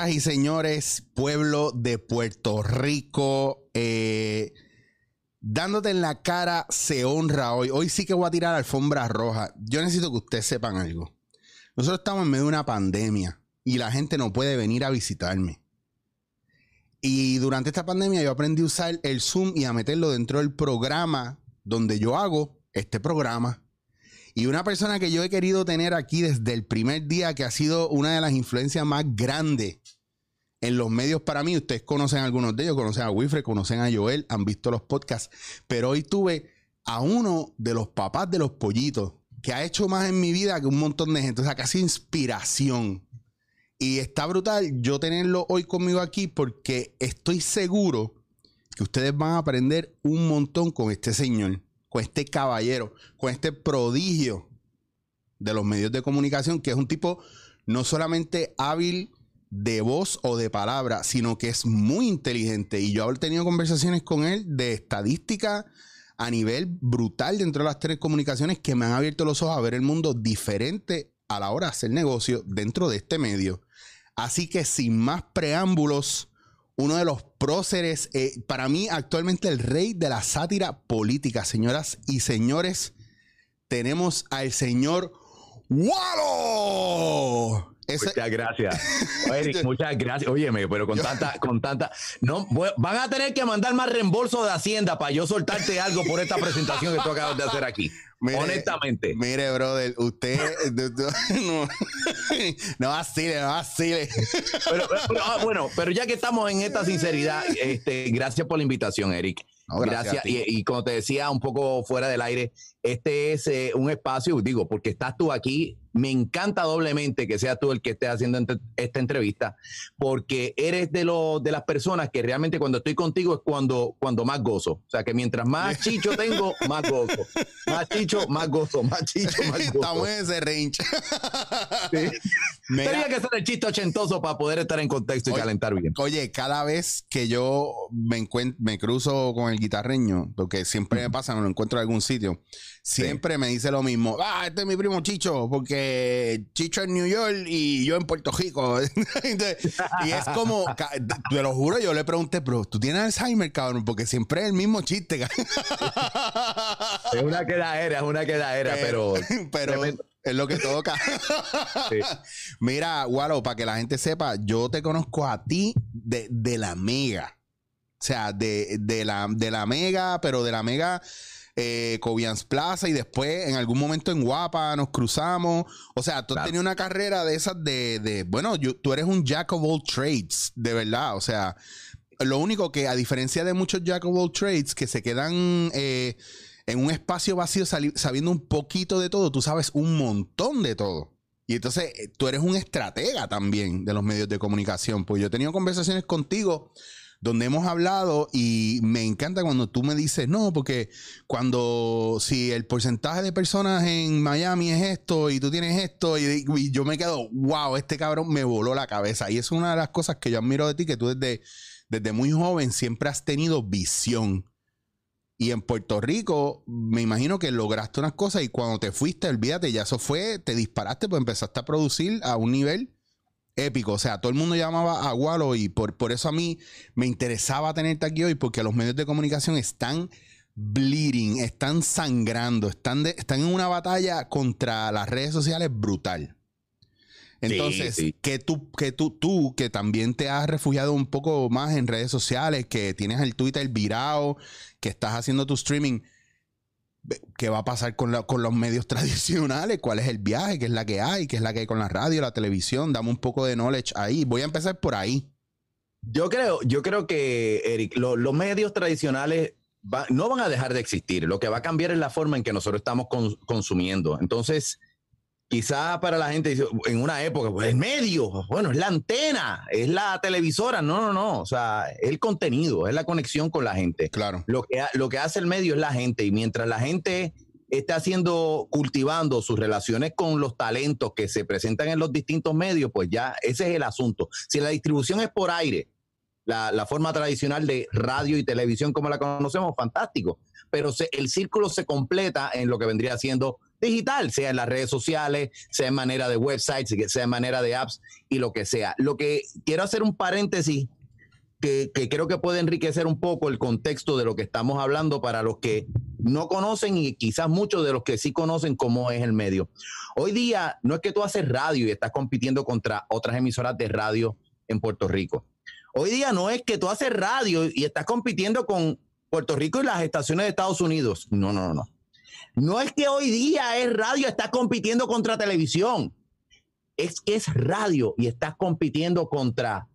Señoras y señores, pueblo de Puerto Rico, eh, dándote en la cara se honra hoy. Hoy sí que voy a tirar alfombra roja. Yo necesito que ustedes sepan algo. Nosotros estamos en medio de una pandemia y la gente no puede venir a visitarme. Y durante esta pandemia yo aprendí a usar el Zoom y a meterlo dentro del programa donde yo hago este programa. Y una persona que yo he querido tener aquí desde el primer día, que ha sido una de las influencias más grandes en los medios para mí. Ustedes conocen a algunos de ellos, conocen a Wilfred, conocen a Joel, han visto los podcasts. Pero hoy tuve a uno de los papás de los pollitos que ha hecho más en mi vida que un montón de gente. O sea, casi inspiración. Y está brutal yo tenerlo hoy conmigo aquí porque estoy seguro que ustedes van a aprender un montón con este señor, con este caballero, con este prodigio de los medios de comunicación, que es un tipo no solamente hábil de voz o de palabra, sino que es muy inteligente. Y yo he tenido conversaciones con él de estadística a nivel brutal dentro de las tres comunicaciones que me han abierto los ojos a ver el mundo diferente a la hora de hacer negocio dentro de este medio. Así que sin más preámbulos, uno de los próceres, eh, para mí actualmente el rey de la sátira política, señoras y señores, tenemos al señor Walo. Ese- Muchas gracias. Eric, muchas gracias. Óyeme, pero con tanta, con tanta. No, voy- van a tener que mandar más reembolso de Hacienda para yo soltarte algo por esta presentación que tú acabas de hacer aquí. Mire, Honestamente. Mire, brother, usted no, no vacile, no vacile. Pero, pero, ah, bueno, pero ya que estamos en esta sinceridad, este, gracias por la invitación, Eric. No, gracias. Y, y como te decía un poco fuera del aire, este es eh, un espacio, digo, porque estás tú aquí. Me encanta doblemente que seas tú el que esté haciendo esta entrevista, porque eres de los de las personas que realmente cuando estoy contigo es cuando, cuando más gozo. O sea, que mientras más chicho tengo, más gozo. Más chicho, más gozo. Más chicho, más gozo. Estamos en ese range. Sí. Tenía que ser el chiste ochentoso para poder estar en contexto y Oye, calentar bien. Oye, cada vez que yo me me cruzo con el guitarreño, porque siempre me pasa, me lo encuentro en algún sitio, siempre me dice lo mismo. Ah, este es mi primo Chicho, porque Chicho en New York y yo en Puerto Rico. Y es como, te lo juro, yo le pregunté, pero tú tienes Alzheimer, cabrón, porque siempre es el mismo chiste. cabrón". Es una quedadera, es una quedadera, pero. pero tremendo. es lo que toca. Sí. Mira, Walo, para que la gente sepa, yo te conozco a ti de, de la mega. O sea, de, de la, de la mega, pero de la mega eh, Cobians Plaza y después en algún momento en Guapa nos cruzamos. O sea, tú has Claro. tenido una carrera de esas de, de bueno, yo- tú eres un jack of all trades, de verdad. O sea, lo único que a diferencia de muchos jack of all trades que se quedan eh, en un espacio vacío sabiendo un poquito de todo, tú sabes un montón de todo. Y entonces eh, tú eres un estratega también de los medios de comunicación. Pues yo he tenido conversaciones contigo donde hemos hablado y me encanta cuando tú me dices, no, porque cuando, si el porcentaje de personas en Miami es esto y tú tienes esto, y, yo me quedo, wow, este cabrón me voló la cabeza. Y es una de las cosas que yo admiro de ti, que tú desde, desde muy joven siempre has tenido visión. Y en Puerto Rico, me imagino que lograste unas cosas y cuando te fuiste, olvídate, ya eso fue, te disparaste, pues empezaste a producir a un nivel épico. O sea, todo el mundo llamaba a Walo y por, por eso a mí me interesaba tenerte aquí hoy, porque los medios de comunicación están bleeding, están sangrando, están, de- están en una batalla contra las redes sociales brutal. Entonces, sí. que tú, que tú, tú, que también te has refugiado un poco más en redes sociales, que tienes el Twitter virado, que estás haciendo tu streaming, ¿qué va a pasar con, la- con los medios tradicionales? ¿Cuál es el viaje? ¿Qué es la que hay? ¿Qué es la que hay con la radio, la televisión? Dame un poco de knowledge ahí. Voy a empezar por ahí. Yo creo, yo creo que, Eric, lo- los medios tradicionales no van a dejar de existir. Lo que va a cambiar es la forma en que nosotros estamos con- consumiendo. Entonces, quizá para la gente en una época, pues el medio, bueno, es la antena, es la televisora. No, no, no. O sea, es el contenido, es la conexión con la gente. Claro. Lo que, lo que hace el medio es la gente y mientras la gente está haciendo, cultivando sus relaciones con los talentos que se presentan en los distintos medios, pues ya ese es el asunto. Si la distribución es por aire, la, la forma tradicional de radio y televisión como la conocemos, fantástico. Pero se- el círculo se completa en lo que vendría siendo digital, sea en las redes sociales, sea en manera de websites, sea en manera de apps y lo que sea. Lo que quiero hacer un paréntesis que, creo que puede enriquecer un poco el contexto de lo que estamos hablando para los que no conocen y quizás muchos de los que sí conocen cómo es el medio. Hoy día no es que tú haces radio y estás compitiendo contra otras emisoras de radio en Puerto Rico. Hoy día no es que tú haces radio y estás compitiendo con Puerto Rico y las estaciones de Estados Unidos. No, no, no, no. Es que hoy día es radio, estás compitiendo contra televisión. Es que es radio y estás compitiendo contra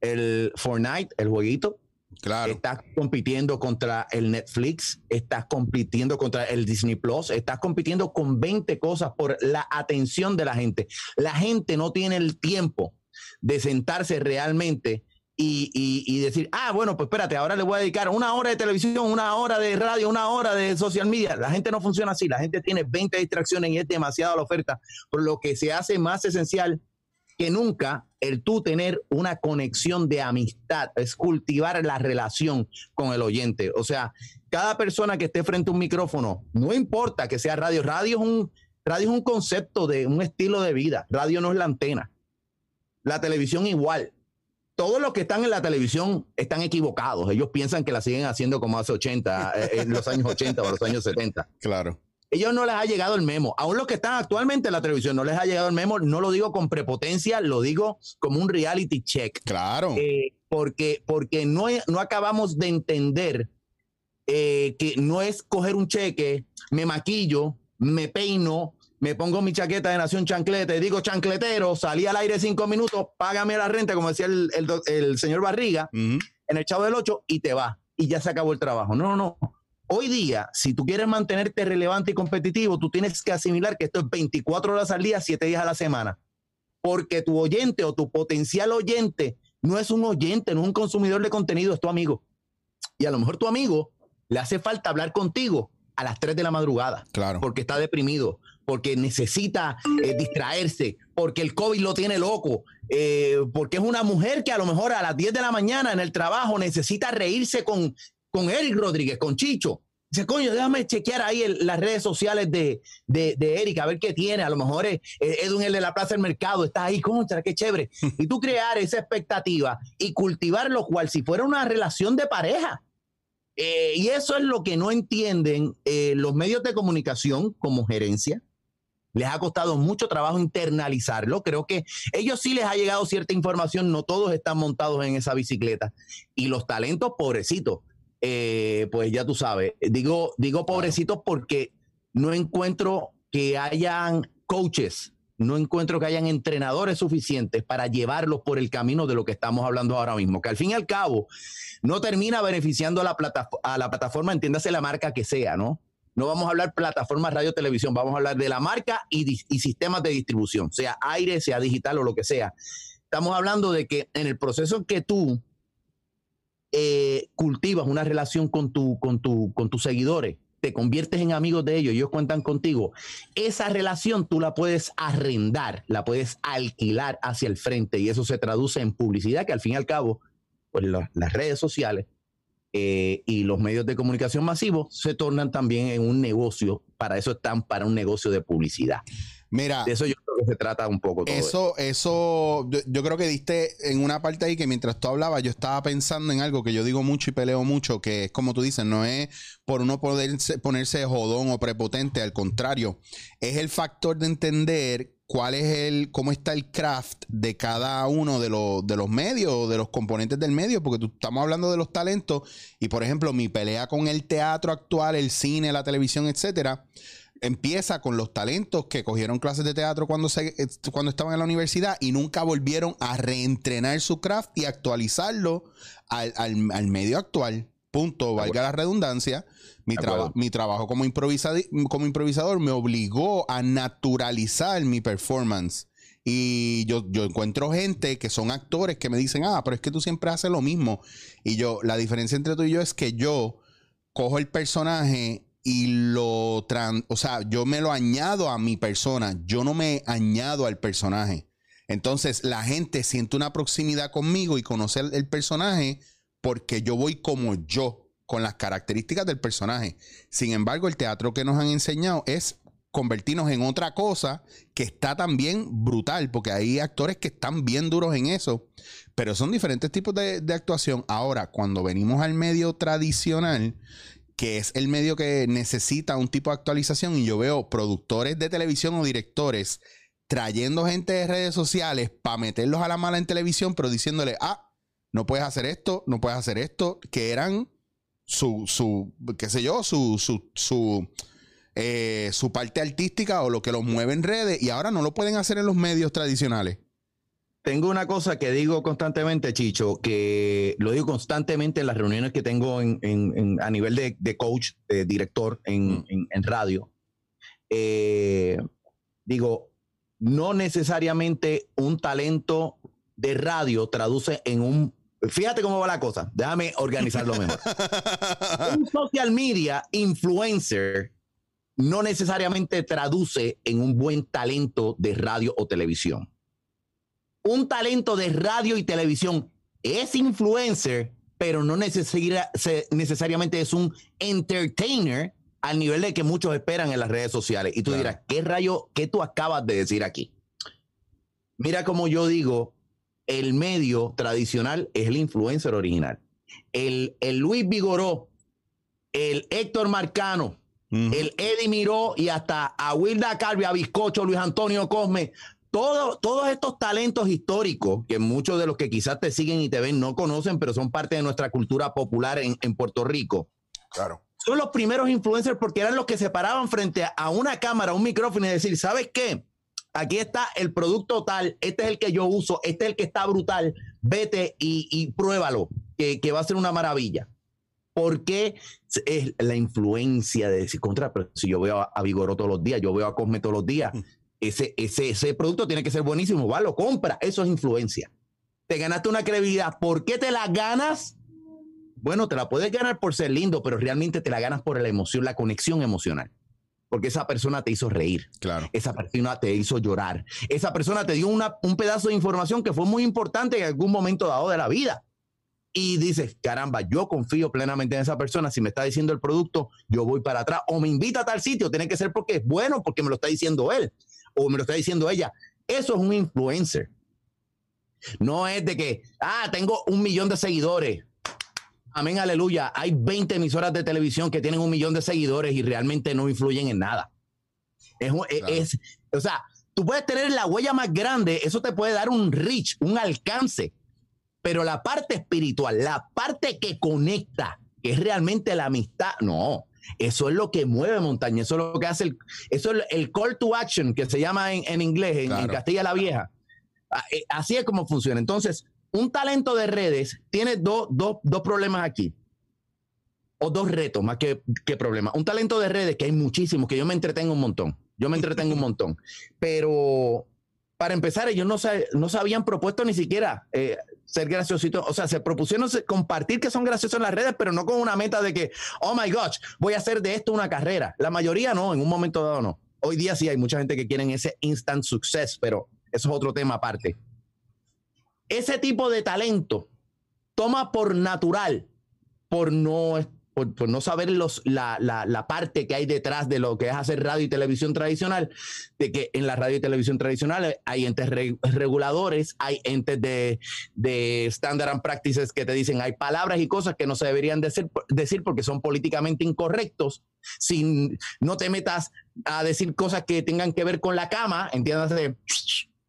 el Fortnite, el jueguito. Claro. Estás compitiendo contra el Netflix, estás compitiendo contra el Disney Plus, estás compitiendo con 20 cosas por la atención de la gente. La gente no tiene el tiempo de sentarse realmente y, y, decir, ah, bueno, pues espérate, ahora le voy a dedicar una hora de televisión, una hora de radio, una hora de social media. La gente no funciona así, la gente tiene 20 distracciones y es demasiada la oferta, por lo que se hace más esencial que nunca el tú tener una conexión de amistad, es cultivar la relación con el oyente. O sea, cada persona que esté frente a un micrófono, no importa que sea radio, radio es un, radio es un concepto de un estilo de vida, radio no es la antena. La televisión igual. Todos los que están en la televisión están equivocados. Ellos piensan que la siguen haciendo como hace 80, eh, en los años 80 o los años 70. Claro ellos no les ha llegado el memo. Aún los que están actualmente en la televisión no les ha llegado el memo. No lo digo con prepotencia, lo digo como un reality check. Claro. Eh, porque porque no, no acabamos de entender eh, que no es coger un cheque, me maquillo, me peino, me pongo mi chaqueta de Nación Chanclete, digo chancletero, salí al aire cinco minutos, págame la renta, como decía el, señor Barriga, en el Chavo del 8, y te va. Y ya se acabó el trabajo. No, no, no. Hoy día, si tú quieres mantenerte relevante y competitivo, tú tienes que asimilar que esto es 24 horas al día, 7 días a la semana. Porque tu oyente o tu potencial oyente no es un oyente, no es un consumidor de contenido, es tu amigo. Y a lo mejor tu amigo le hace falta hablar contigo a las 3 de la madrugada. Claro. Porque está deprimido, porque necesita eh, distraerse, porque el COVID lo tiene loco, eh, porque es una mujer que a lo mejor a las 10 de la mañana en el trabajo necesita reírse con con Eric Rodríguez, con Chicho. Dice, coño, déjame chequear ahí las redes sociales de, de, Eric, a ver qué tiene. A lo mejor es, Edwin, el de la Plaza del Mercado, está ahí, contra, qué chévere. Y tú crear esa expectativa y cultivar lo cual si fuera una relación de pareja. Eh, y eso es lo que no entienden eh, los medios de comunicación como gerencia. Les ha costado mucho trabajo internalizarlo. Creo que ellos sí les ha llegado cierta información, no todos están montados en esa bicicleta. Y los talentos, pobrecitos eh, pues ya tú sabes, digo, digo pobrecitos porque no encuentro que hayan coaches, no encuentro que hayan entrenadores suficientes para llevarlos por el camino de lo que estamos hablando ahora mismo, que al fin y al cabo no termina beneficiando a la, a la plataforma, entiéndase la marca que sea, ¿no? No vamos a hablar plataformas radio televisión, vamos a hablar de la marca y, y sistemas de distribución, sea aire, sea digital o lo que sea. Estamos hablando de que en el proceso que tú eh, cultivas una relación con, tu, con, tu, con tus seguidores, te conviertes en amigos de ellos, ellos cuentan contigo, esa relación tú la puedes arrendar, la puedes alquilar hacia el frente y eso se traduce en publicidad que al fin y al cabo, pues las redes sociales eh, y los medios de comunicación masivos se tornan también en un negocio, para eso están para un negocio de publicidad. Mira, de eso yo creo que se trata un poco. eso, eso, yo, creo que diste en una parte ahí que mientras tú hablabas, yo estaba pensando en algo que yo digo mucho y peleo mucho, que es como tú dices, no es por uno poder ponerse jodón o prepotente, al contrario, es el factor de entender cuál es el, cómo está el craft de cada uno de los, de los medios, de los componentes del medio, porque tú, estamos hablando de los talentos y, por ejemplo, mi pelea con el teatro actual, el cine, la televisión, etcétera empieza con los talentos que cogieron clases de teatro cuando, se, eh, cuando estaban en la universidad y nunca volvieron a reentrenar su craft y actualizarlo al, medio actual. Punto, valga la redundancia. Mi, mi trabajo como, como improvisador me obligó a naturalizar mi performance. Y yo, yo encuentro gente que son actores que me dicen, ah, pero es que tú siempre haces lo mismo. Y yo, la diferencia entre tú y yo es que yo cojo el personaje y lo trans, o sea, yo me lo añado a mi persona, yo no me añado al personaje. Entonces la gente siente una proximidad conmigo y conocer el personaje porque yo voy como yo, con las características del personaje. Sin embargo, el teatro que nos han enseñado es convertirnos en otra cosa que está también brutal, porque hay actores que están bien duros en eso, pero son diferentes tipos de, actuación. Ahora, cuando venimos al medio tradicional, que es el medio que necesita un tipo de actualización, y yo veo productores de televisión o directores trayendo gente de redes sociales para meterlos a la mala en televisión, pero diciéndole, ah, no puedes hacer esto, no puedes hacer esto, que eran su, su qué sé yo, su, su, su, eh, su parte artística o lo que los mueve en redes y ahora no lo pueden hacer en los medios tradicionales. Tengo una cosa que digo constantemente, Chicho, que lo digo constantemente en las reuniones que tengo en, en, a nivel de, de coach, de director en, mm. en radio. Eh, digo, no necesariamente un talento de radio traduce en un... Fíjate cómo va la cosa. Déjame organizarlo mejor. un social media influencer no necesariamente traduce en un buen talento de radio o televisión. Un talento de radio y televisión es influencer, pero no necesariamente es un entertainer al nivel de que muchos esperan en las redes sociales. Y tú dirás, ¿qué rayo, qué tú acabas de decir aquí? Mira como yo digo, el medio tradicional es el influencer original. El, el Luis Vigoró, el Héctor Marcano, el Eddie Miró y hasta a Wilda Calvi, a Bizcocho, Luis Antonio Cosme, todo, todos estos talentos históricos que muchos de los que quizás te siguen y te ven no conocen, pero son parte de nuestra cultura popular en, en Puerto Rico. Claro son los primeros influencers porque eran los que se paraban frente a una cámara, un micrófono y decir, ¿sabes qué? Aquí está el producto tal, este es el que yo uso, este es el que está brutal, vete y, pruébalo, que, va a ser una maravilla. Porque es la influencia de decir, contra, pero si yo veo a, Vigoro todos los días, yo veo a Cosme todos los días, mm. ese, ese, ese producto tiene que ser buenísimo, va, lo compra, eso es influencia. Te ganaste una credibilidad, ¿por qué te la ganas? Bueno, te la puedes ganar por ser lindo, pero realmente te la ganas por la emoción, la conexión emocional. Porque esa persona te hizo reír. Claro. Esa persona te hizo llorar. Esa persona te dio una, un pedazo de información que fue muy importante en algún momento dado de la vida. Y dices, caramba, yo confío plenamente en esa persona. Si me está diciendo el producto, yo voy para atrás. O me invita a tal sitio. Tiene que ser porque es bueno, porque me lo está diciendo él. O me lo está diciendo ella. Eso es un influencer. No es de que, ah, tengo un millón de seguidores. Amén, aleluya. Hay 20 emisoras de televisión que tienen un millón de seguidores y realmente no influyen en nada. Es, o sea, tú puedes tener la huella más grande, eso te puede dar un reach, un alcance, pero la parte espiritual, la parte que conecta, que es realmente la amistad, no. Eso es lo que mueve montaña, eso es lo que hace el, eso es el call to action que se llama en, inglés, en, en Castilla la Vieja. Ah, eh, así es como funciona. Entonces, un talento de redes tiene dos problemas aquí. O dos retos, más que, que problemas. Un talento de redes, que hay muchísimos, que yo me entretengo un montón. Yo me entretengo un montón. Pero para empezar, ellos no, se, no se habían propuesto ni siquiera eh, ser graciositos. O sea, se propusieron compartir que son graciosos en las redes, pero no con una meta de que, oh my gosh, voy a hacer de esto una carrera. La mayoría no, en un momento dado no. Hoy día sí hay mucha gente que quiere ese instant success, pero eso es otro tema aparte ese tipo de talento toma por natural, por no, por, no saber los, la, la, parte que hay detrás de lo que es hacer radio y televisión tradicional, de que en la radio y televisión tradicional hay entes reguladores, hay entes de, de standard and practices que te dicen, hay palabras y cosas que no se deberían decir, decir porque son políticamente incorrectos. Si no te metas a decir cosas que tengan que ver con la cama, entiéndase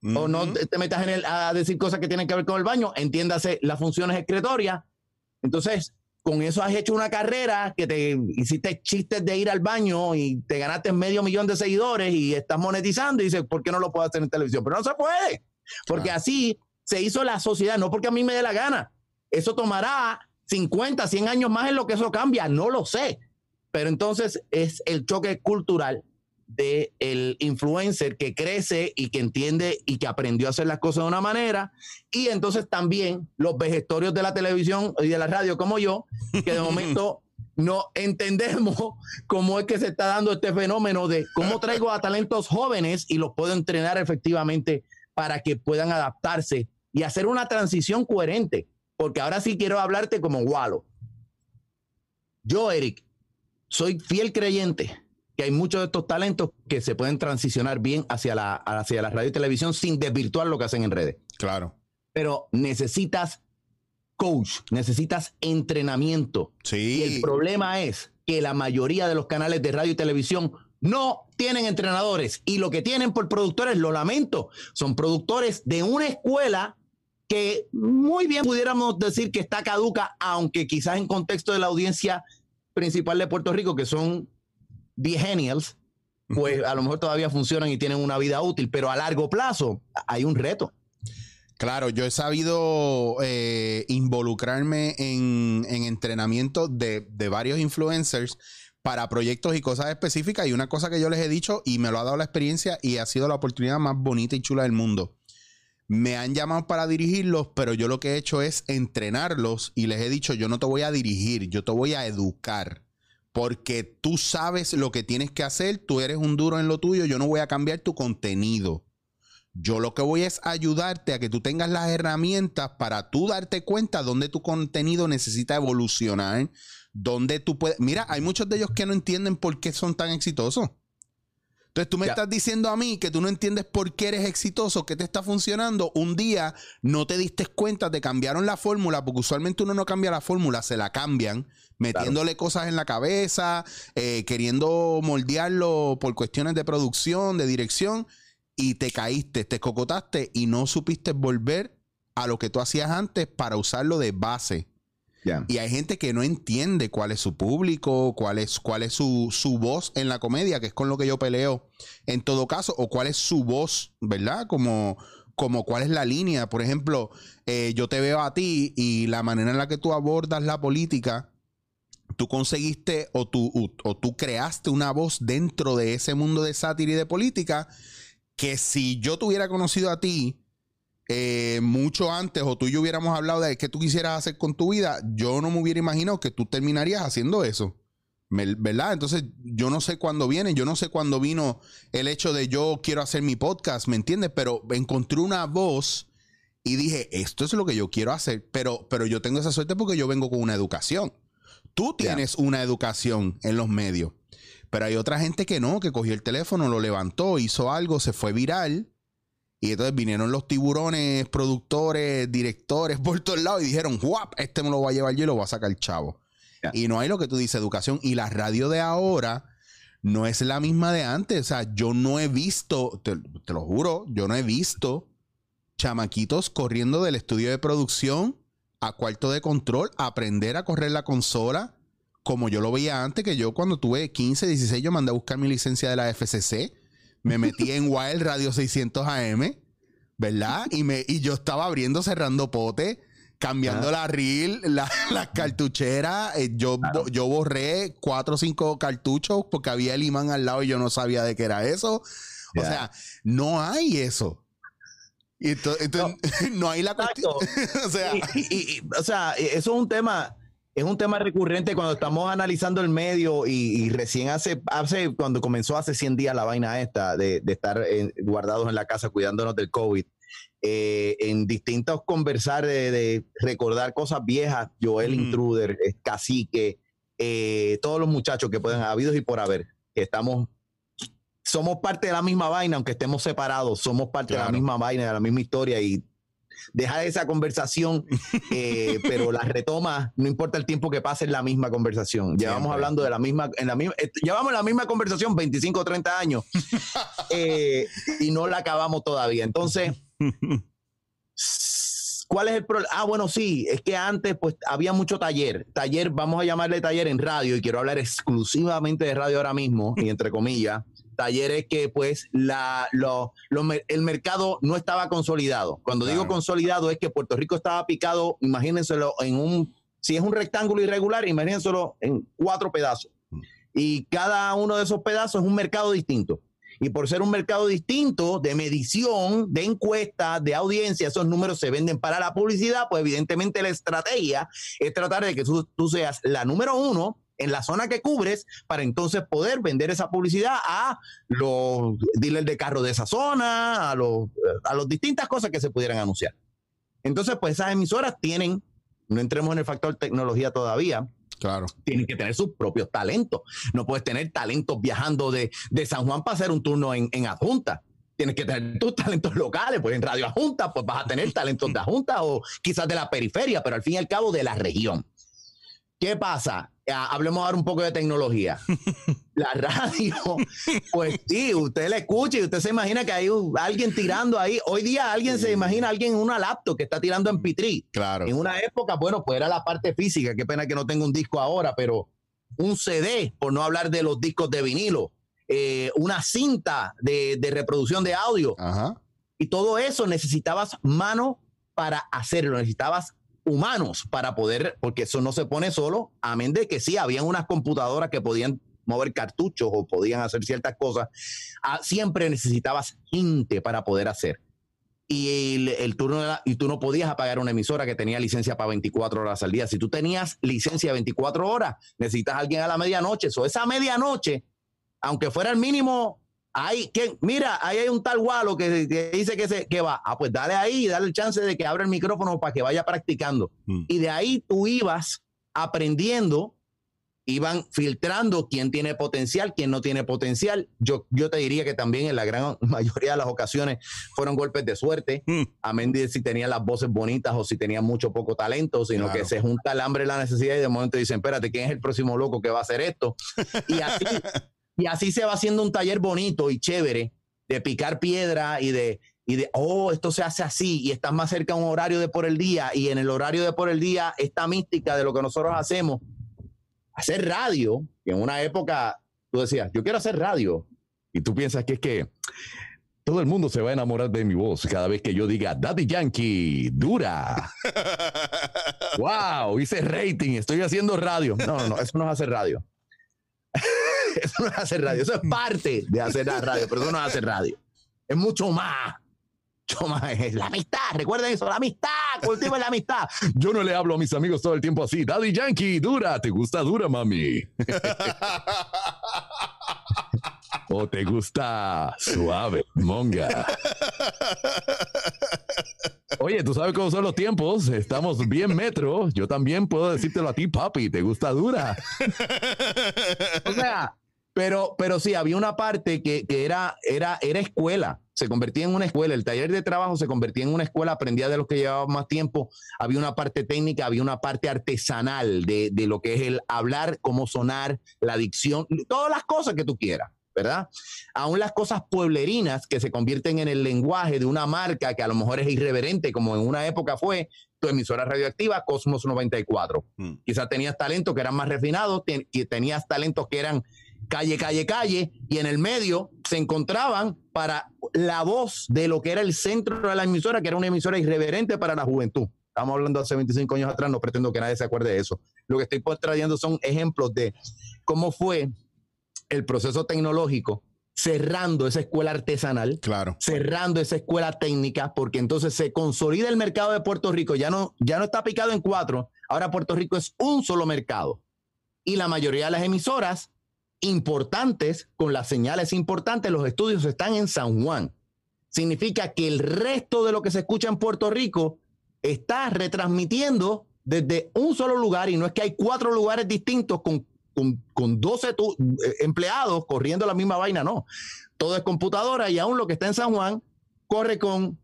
o no te metas en el, a decir cosas que tienen que ver con el baño, entiéndase las funciones excretorias. Entonces, con eso has hecho una carrera que te hiciste chistes de ir al baño y te ganaste medio millón de seguidores y estás monetizando y dices, ¿por qué no lo puedo hacer en televisión? Pero no se puede, porque así se hizo la sociedad, no porque a mí me dé la gana. Eso tomará 50, 100 años más en lo que eso cambia, no lo sé. Pero entonces es el choque cultural de el influencer que crece y que entiende y que aprendió a hacer las cosas de una manera. Y entonces también los vegetorios de la televisión y de la radio como yo que de momento no entendemos cómo es que se está dando este fenómeno de cómo traigo a talentos jóvenes y los puedo entrenar efectivamente para que puedan adaptarse y hacer una transición coherente. Porque ahora sí quiero hablarte como Walo. Yo Eric soy fiel creyente que hay muchos de estos talentos que se pueden transicionar bien hacia la, hacia la radio y televisión sin desvirtuar lo que hacen en redes. Claro. Pero necesitas coach, necesitas entrenamiento. Sí. Y el problema es que la mayoría de los canales de radio y televisión no tienen entrenadores y lo que tienen por productores, lo lamento, son productores de una escuela que muy bien pudiéramos decir que está caduca, aunque quizás en contexto de la audiencia principal de Puerto Rico, que son genials, pues a lo mejor todavía funcionan y tienen una vida útil, pero a largo plazo hay un reto. Claro, yo he sabido eh, involucrarme en, entrenamiento de, de, varios influencers para proyectos y cosas específicas. Y una cosa que yo les he dicho y me lo ha dado la experiencia y ha sido la oportunidad más bonita y chula del mundo. Me han llamado para dirigirlos, pero yo lo que he hecho es entrenarlos y les he dicho, yo no te voy a dirigir, yo te voy a educar porque tú sabes lo que tienes que hacer, tú eres un duro en lo tuyo, yo no voy a cambiar tu contenido. Yo lo que voy es ayudarte a que tú tengas las herramientas para tú darte cuenta dónde tu contenido necesita evolucionar, dónde tú puedes... Mira, hay muchos de ellos que no entienden por qué son tan exitosos. Entonces tú me estás diciendo a mí que tú no entiendes por qué eres exitoso, qué te está funcionando. Un día no te diste cuenta, te cambiaron la fórmula, porque usualmente uno no cambia la fórmula, se la cambian, metiéndole cosas en la cabeza, eh, queriendo moldearlo por cuestiones de producción, de dirección, y te caíste, te cocotaste y no supiste volver a lo que tú hacías antes para usarlo de base. Y hay gente que no entiende cuál es su público, cuál es, cuál es su, voz en la comedia, que es con lo que yo peleo en todo caso, o cuál es su voz, ¿verdad? Como, como cuál es la línea. Por ejemplo, eh, yo te veo a ti y la manera en la que tú abordas la política, tú conseguiste o tú, o tú creaste una voz dentro de ese mundo de sátira y de política que si yo te hubiera conocido a ti, eh, mucho antes o tú y yo hubiéramos hablado de qué tú quisieras hacer con tu vida, yo no me hubiera imaginado que tú terminarías haciendo eso. ¿Verdad? Entonces, yo no sé cuándo viene, yo no sé cuándo vino el hecho de yo quiero hacer mi podcast, ¿me entiendes? Pero encontré una voz y dije, esto es lo que yo quiero hacer, pero, pero yo tengo esa suerte porque yo vengo con una educación. Tú tienes una educación en los medios, pero hay otra gente que no, que cogió el teléfono, lo levantó, hizo algo, se fue viral y entonces vinieron los tiburones, productores, directores por todos lados y dijeron, ¡guap! Este me lo voy a llevar yo y lo voy a sacar chavo. Y no hay lo que tú dices, educación. Y la radio de ahora no es la misma de antes. O sea, yo no he visto, te, lo juro, yo no he visto chamaquitos corriendo del estudio de producción a cuarto de control, a aprender a correr la consola, como yo lo veía antes, que yo cuando tuve 15, 16, yo mandé a buscar mi licencia de la FCC me metí en Wild Radio 600 AM, ¿verdad? Y, me, y yo estaba abriendo, cerrando pote, cambiando la reel, las la cartucheras. Eh, yo, yo borré cuatro o cinco cartuchos porque había el imán al lado y yo no sabía de qué era eso. O sea, no hay eso. Y entonces, no. hay la cuestión. o, sea, o sea, eso es un tema es un tema recurrente cuando estamos analizando el medio y, recién hace, hace, cuando comenzó hace 100 días la vaina esta de, estar guardados en la casa cuidándonos del COVID, eh, en distintos conversar de, recordar cosas viejas, Joel Intruder, Cacique, eh, todos los muchachos que pueden, habidos y por haber, que estamos, somos parte de la misma vaina, aunque estemos separados, somos parte de la misma vaina, de la misma historia y deja esa conversación, eh, pero la retoma, no importa el tiempo que pase, en la misma conversación. Llevamos hablando de la misma, en la misma, eh, llevamos la misma conversación 25 o 30 años eh, y no la acabamos todavía. Entonces, ¿cuál es el problema? Ah, bueno, sí, es que antes pues había mucho taller. Taller, vamos a llamarle taller en radio y quiero hablar exclusivamente de radio ahora mismo y entre comillas talleres que pues la, lo, el mercado no estaba consolidado. Cuando digo consolidado es que Puerto Rico estaba picado, imagínenselo en un, si es un rectángulo irregular, imagínenselo en cuatro pedazos. Mm. Y cada uno de esos pedazos es un mercado distinto. Y por ser un mercado distinto de medición, de encuesta, de audiencia, esos números se venden para la publicidad, pues evidentemente la estrategia es tratar de que tú seas la número uno en la zona que cubres para entonces poder vender esa publicidad a los dealers de carro de esa zona, a los a las distintas cosas que se pudieran anunciar. Entonces, pues esas emisoras tienen, no entremos en el factor tecnología todavía, Claro. Tienen que tener sus propios talentos. No puedes tener talentos viajando de, de San Juan para hacer un turno en, en adjunta. Tienes que tener tus talentos locales, pues en Radio Adjunta, pues vas a tener talentos de adjunta o quizás de la periferia, pero al fin y al cabo de la región. ¿Qué pasa? Ah, hablemos ahora un poco de tecnología. La radio, pues sí, usted la escucha y usted se imagina que hay alguien tirando ahí. Hoy día alguien se imagina alguien en una laptop que está tirando en Pitri. Claro. En una época, bueno, pues era la parte física. Qué pena que no tengo un disco ahora, pero un CD, por no hablar de los discos de vinilo, eh, una cinta de, de reproducción de audio. Ajá. Y todo eso necesitabas mano para hacerlo, necesitabas humanos para poder, porque eso no se pone solo, amén de que sí, habían unas computadoras que podían mover cartuchos o podían hacer ciertas cosas, ah, siempre necesitabas gente para poder hacer. Y el, turno y tú no podías apagar una emisora que tenía licencia para 24 horas al día. Si tú tenías licencia de 24 horas, necesitas a alguien a la medianoche. O esa medianoche, aunque fuera el mínimo, hay que, mira, ahí hay un tal Walo que, que dice que, se, que va. Ah, pues dale ahí y dale el chance de que abra el micrófono para que vaya practicando. Mm. Y de ahí tú ibas aprendiendo, iban filtrando quién tiene potencial, quién no tiene potencial. Yo, yo te diría que también en la gran mayoría de las ocasiones fueron golpes de suerte, Mm. amén de si tenían las voces bonitas o si tenían mucho poco talento, sino Claro. que se junta el hambre y la necesidad y de momento dicen, espérate, ¿quién es el próximo loco que va a hacer esto? Y así, y así se va haciendo un taller bonito y chévere de picar piedra y de, y de, oh, esto se hace así y estás más cerca a un horario de por el día y en el horario de por el día esta mística de lo que nosotros hacemos, hacer radio, que en una época tú decías, yo quiero hacer radio y tú piensas que es que todo el mundo se va a enamorar de mi voz cada vez que yo diga Daddy Yankee, dura. wow, hice rating, estoy haciendo radio. No, no, no, eso no es hacer radio. eso no es hacer radio, eso es parte de hacer la radio, pero eso no es hacer radio. Es mucho más. Mucho más. Es la amistad, recuerden eso, la amistad, cultiven la amistad. Yo no le hablo a mis amigos todo el tiempo así. Daddy Yankee, dura, ¿te gusta dura, mami? ¿O te gusta suave, monga? Oye, tú sabes cómo son los tiempos. Estamos bien metro. Yo también puedo decírtelo a ti, papi. ¿Te gusta dura? o sea, pero, pero sí, había una parte que, que era, era, era escuela. Se convertía en una escuela. El taller de trabajo se convertía en una escuela. Aprendía de los que llevaban más tiempo. Había una parte técnica, había una parte artesanal de, de lo que es el hablar, cómo sonar, la dicción, todas las cosas que tú quieras. ¿verdad? Aún las cosas pueblerinas que se convierten en el lenguaje de una marca que a lo mejor es irreverente, como en una época fue tu emisora radioactiva Cosmos 94. Mm. Quizás tenías talentos que eran más refinados, que tenías talentos que eran calle, calle, calle, y en el medio se encontraban para la voz de lo que era el centro de la emisora, que era una emisora irreverente para la juventud. Estamos hablando hace 25 años atrás, no pretendo que nadie se acuerde de eso. Lo que estoy trayendo son ejemplos de cómo fue el proceso tecnológico cerrando esa escuela artesanal, Claro. cerrando esa escuela técnica, porque entonces se consolida el mercado de Puerto Rico, ya no, ya no está picado en cuatro, ahora Puerto Rico es un solo mercado. Y la mayoría de las emisoras importantes, con las señales importantes, los estudios están en San Juan. Significa que el resto de lo que se escucha en Puerto Rico está retransmitiendo desde un solo lugar y no es que hay cuatro lugares distintos con, con, con 12 tu- eh, empleados corriendo la misma vaina, no. Todo es computadora y aún lo que está en San Juan corre con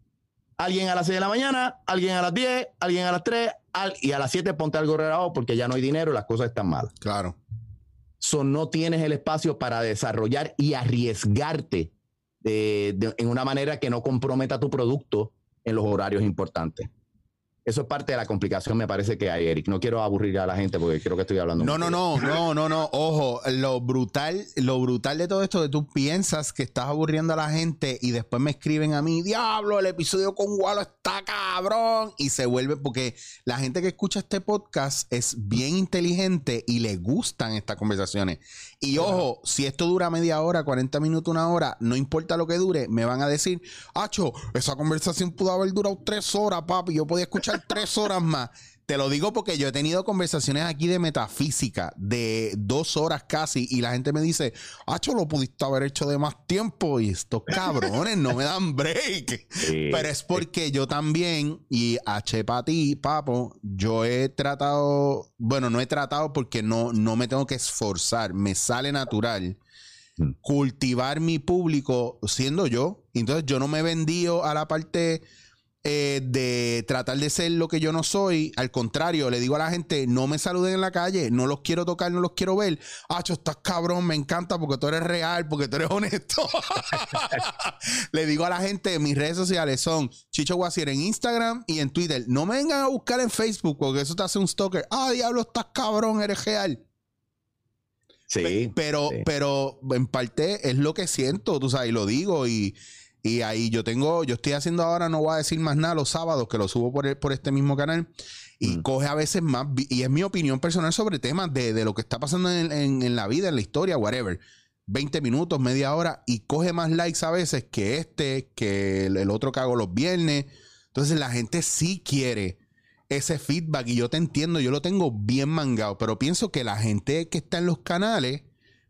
alguien a las 6 de la mañana, alguien a las 10, alguien a las 3 al- y a las 7 ponte algo grabado porque ya no hay dinero, las cosas están malas. Claro. So, no tienes el espacio para desarrollar y arriesgarte de- en una manera que no comprometa tu producto en los horarios importantes. Eso es parte de la complicación, me parece que hay, Eric. No quiero aburrir a la gente porque creo que estoy hablando. No, no, no, no, no, no. Ojo, lo brutal, lo brutal de todo esto de tú piensas que estás aburriendo a la gente y después me escriben a mí, diablo, el episodio con Walo está cabrón. Y se vuelve, porque la gente que escucha este podcast es bien inteligente y le gustan estas conversaciones. Y ojo, si esto dura media hora, 40 minutos, una hora, no importa lo que dure, me van a decir, Acho, esa conversación pudo haber durado tres horas, papi. Yo podía escuchar tres horas más. Te lo digo porque yo he tenido conversaciones aquí de metafísica de dos horas casi y la gente me dice, Acho, lo pudiste haber hecho de más tiempo y estos cabrones no me dan break. Pero es porque yo también, y H para ti, papo, yo he tratado, bueno, no he tratado porque no, no me tengo que esforzar, me sale natural mm. cultivar mi público siendo yo. Entonces yo no me he vendido a la parte eh, de tratar de ser lo que yo no soy. Al contrario, le digo a la gente, no me saluden en la calle, no los quiero tocar, no los quiero ver. Acho, estás cabrón, me encanta porque tú eres real, porque tú eres honesto. le digo a la gente, mis redes sociales son Chicho Guasier en Instagram y en Twitter. No me vengan a buscar en Facebook porque eso te hace un stalker. Ah, diablo, estás cabrón, eres real. Sí. Pero, pero en parte es lo que siento, tú sabes, y lo digo y y ahí yo tengo, yo estoy haciendo ahora, no voy a decir más nada, los sábados que lo subo por, por este mismo canal. Y mm. coge a veces más, y es mi opinión personal sobre temas de, lo que está pasando en, la vida, en la historia, whatever. 20 minutos, media hora, y coge más likes a veces que este, que el, otro que hago los viernes. Entonces la gente sí quiere ese feedback y yo te entiendo, yo lo tengo bien mangado, pero pienso que la gente que está en los canales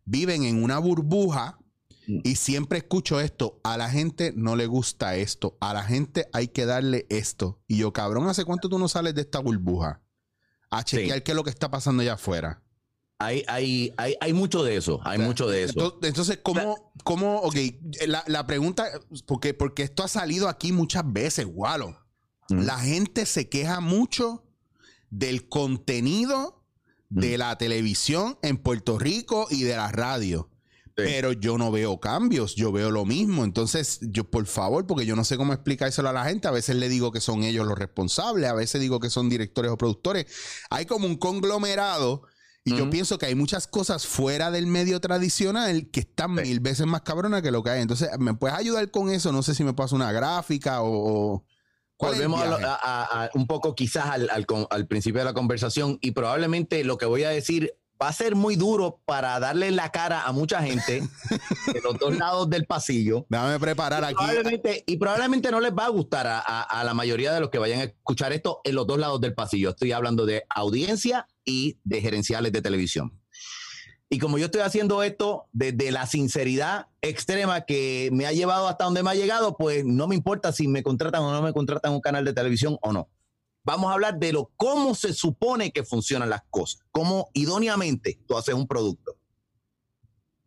viven en una burbuja. Y siempre escucho esto, a la gente no le gusta esto, a la gente hay que darle esto. Y yo, cabrón, ¿hace cuánto tú no sales de esta burbuja? A chequear qué es lo que está pasando allá afuera. Hay, hay, hay, hay mucho de eso, hay mucho de eso. Entonces, ¿cómo, cómo ok, la, la, pregunta, porque, porque esto ha salido aquí muchas veces, Walo. Mm. La gente se queja mucho del contenido de mm. la televisión en Puerto Rico y de la radio. Pero yo no veo cambios, yo veo lo mismo. Entonces, yo por favor, porque yo no sé cómo explicárselo a la gente, a veces le digo que son ellos los responsables, a veces digo que son directores o productores. Hay como un conglomerado y yo pienso que hay muchas cosas fuera del medio tradicional que están mil veces más cabronas que lo que hay. Entonces, ¿me puedes ayudar con eso? No sé si me pasa una gráfica o... Volvemos a, un poco quizás al, al principio de la conversación y probablemente lo que voy a decir va a ser muy duro para darle la cara a mucha gente de los dos lados del pasillo. Déjame preparar aquí. y probablemente no les va a gustar a, la mayoría de los que vayan a escuchar esto en los dos lados del pasillo. Estoy hablando de audiencia y de gerenciales de televisión. Y como yo estoy haciendo esto desde la sinceridad extrema que me ha llevado hasta donde me ha llegado, pues no me importa si me contratan o no me contratan un canal de televisión o no vamos a hablar de lo cómo se supone que funcionan las cosas, cómo idóneamente tú haces un producto.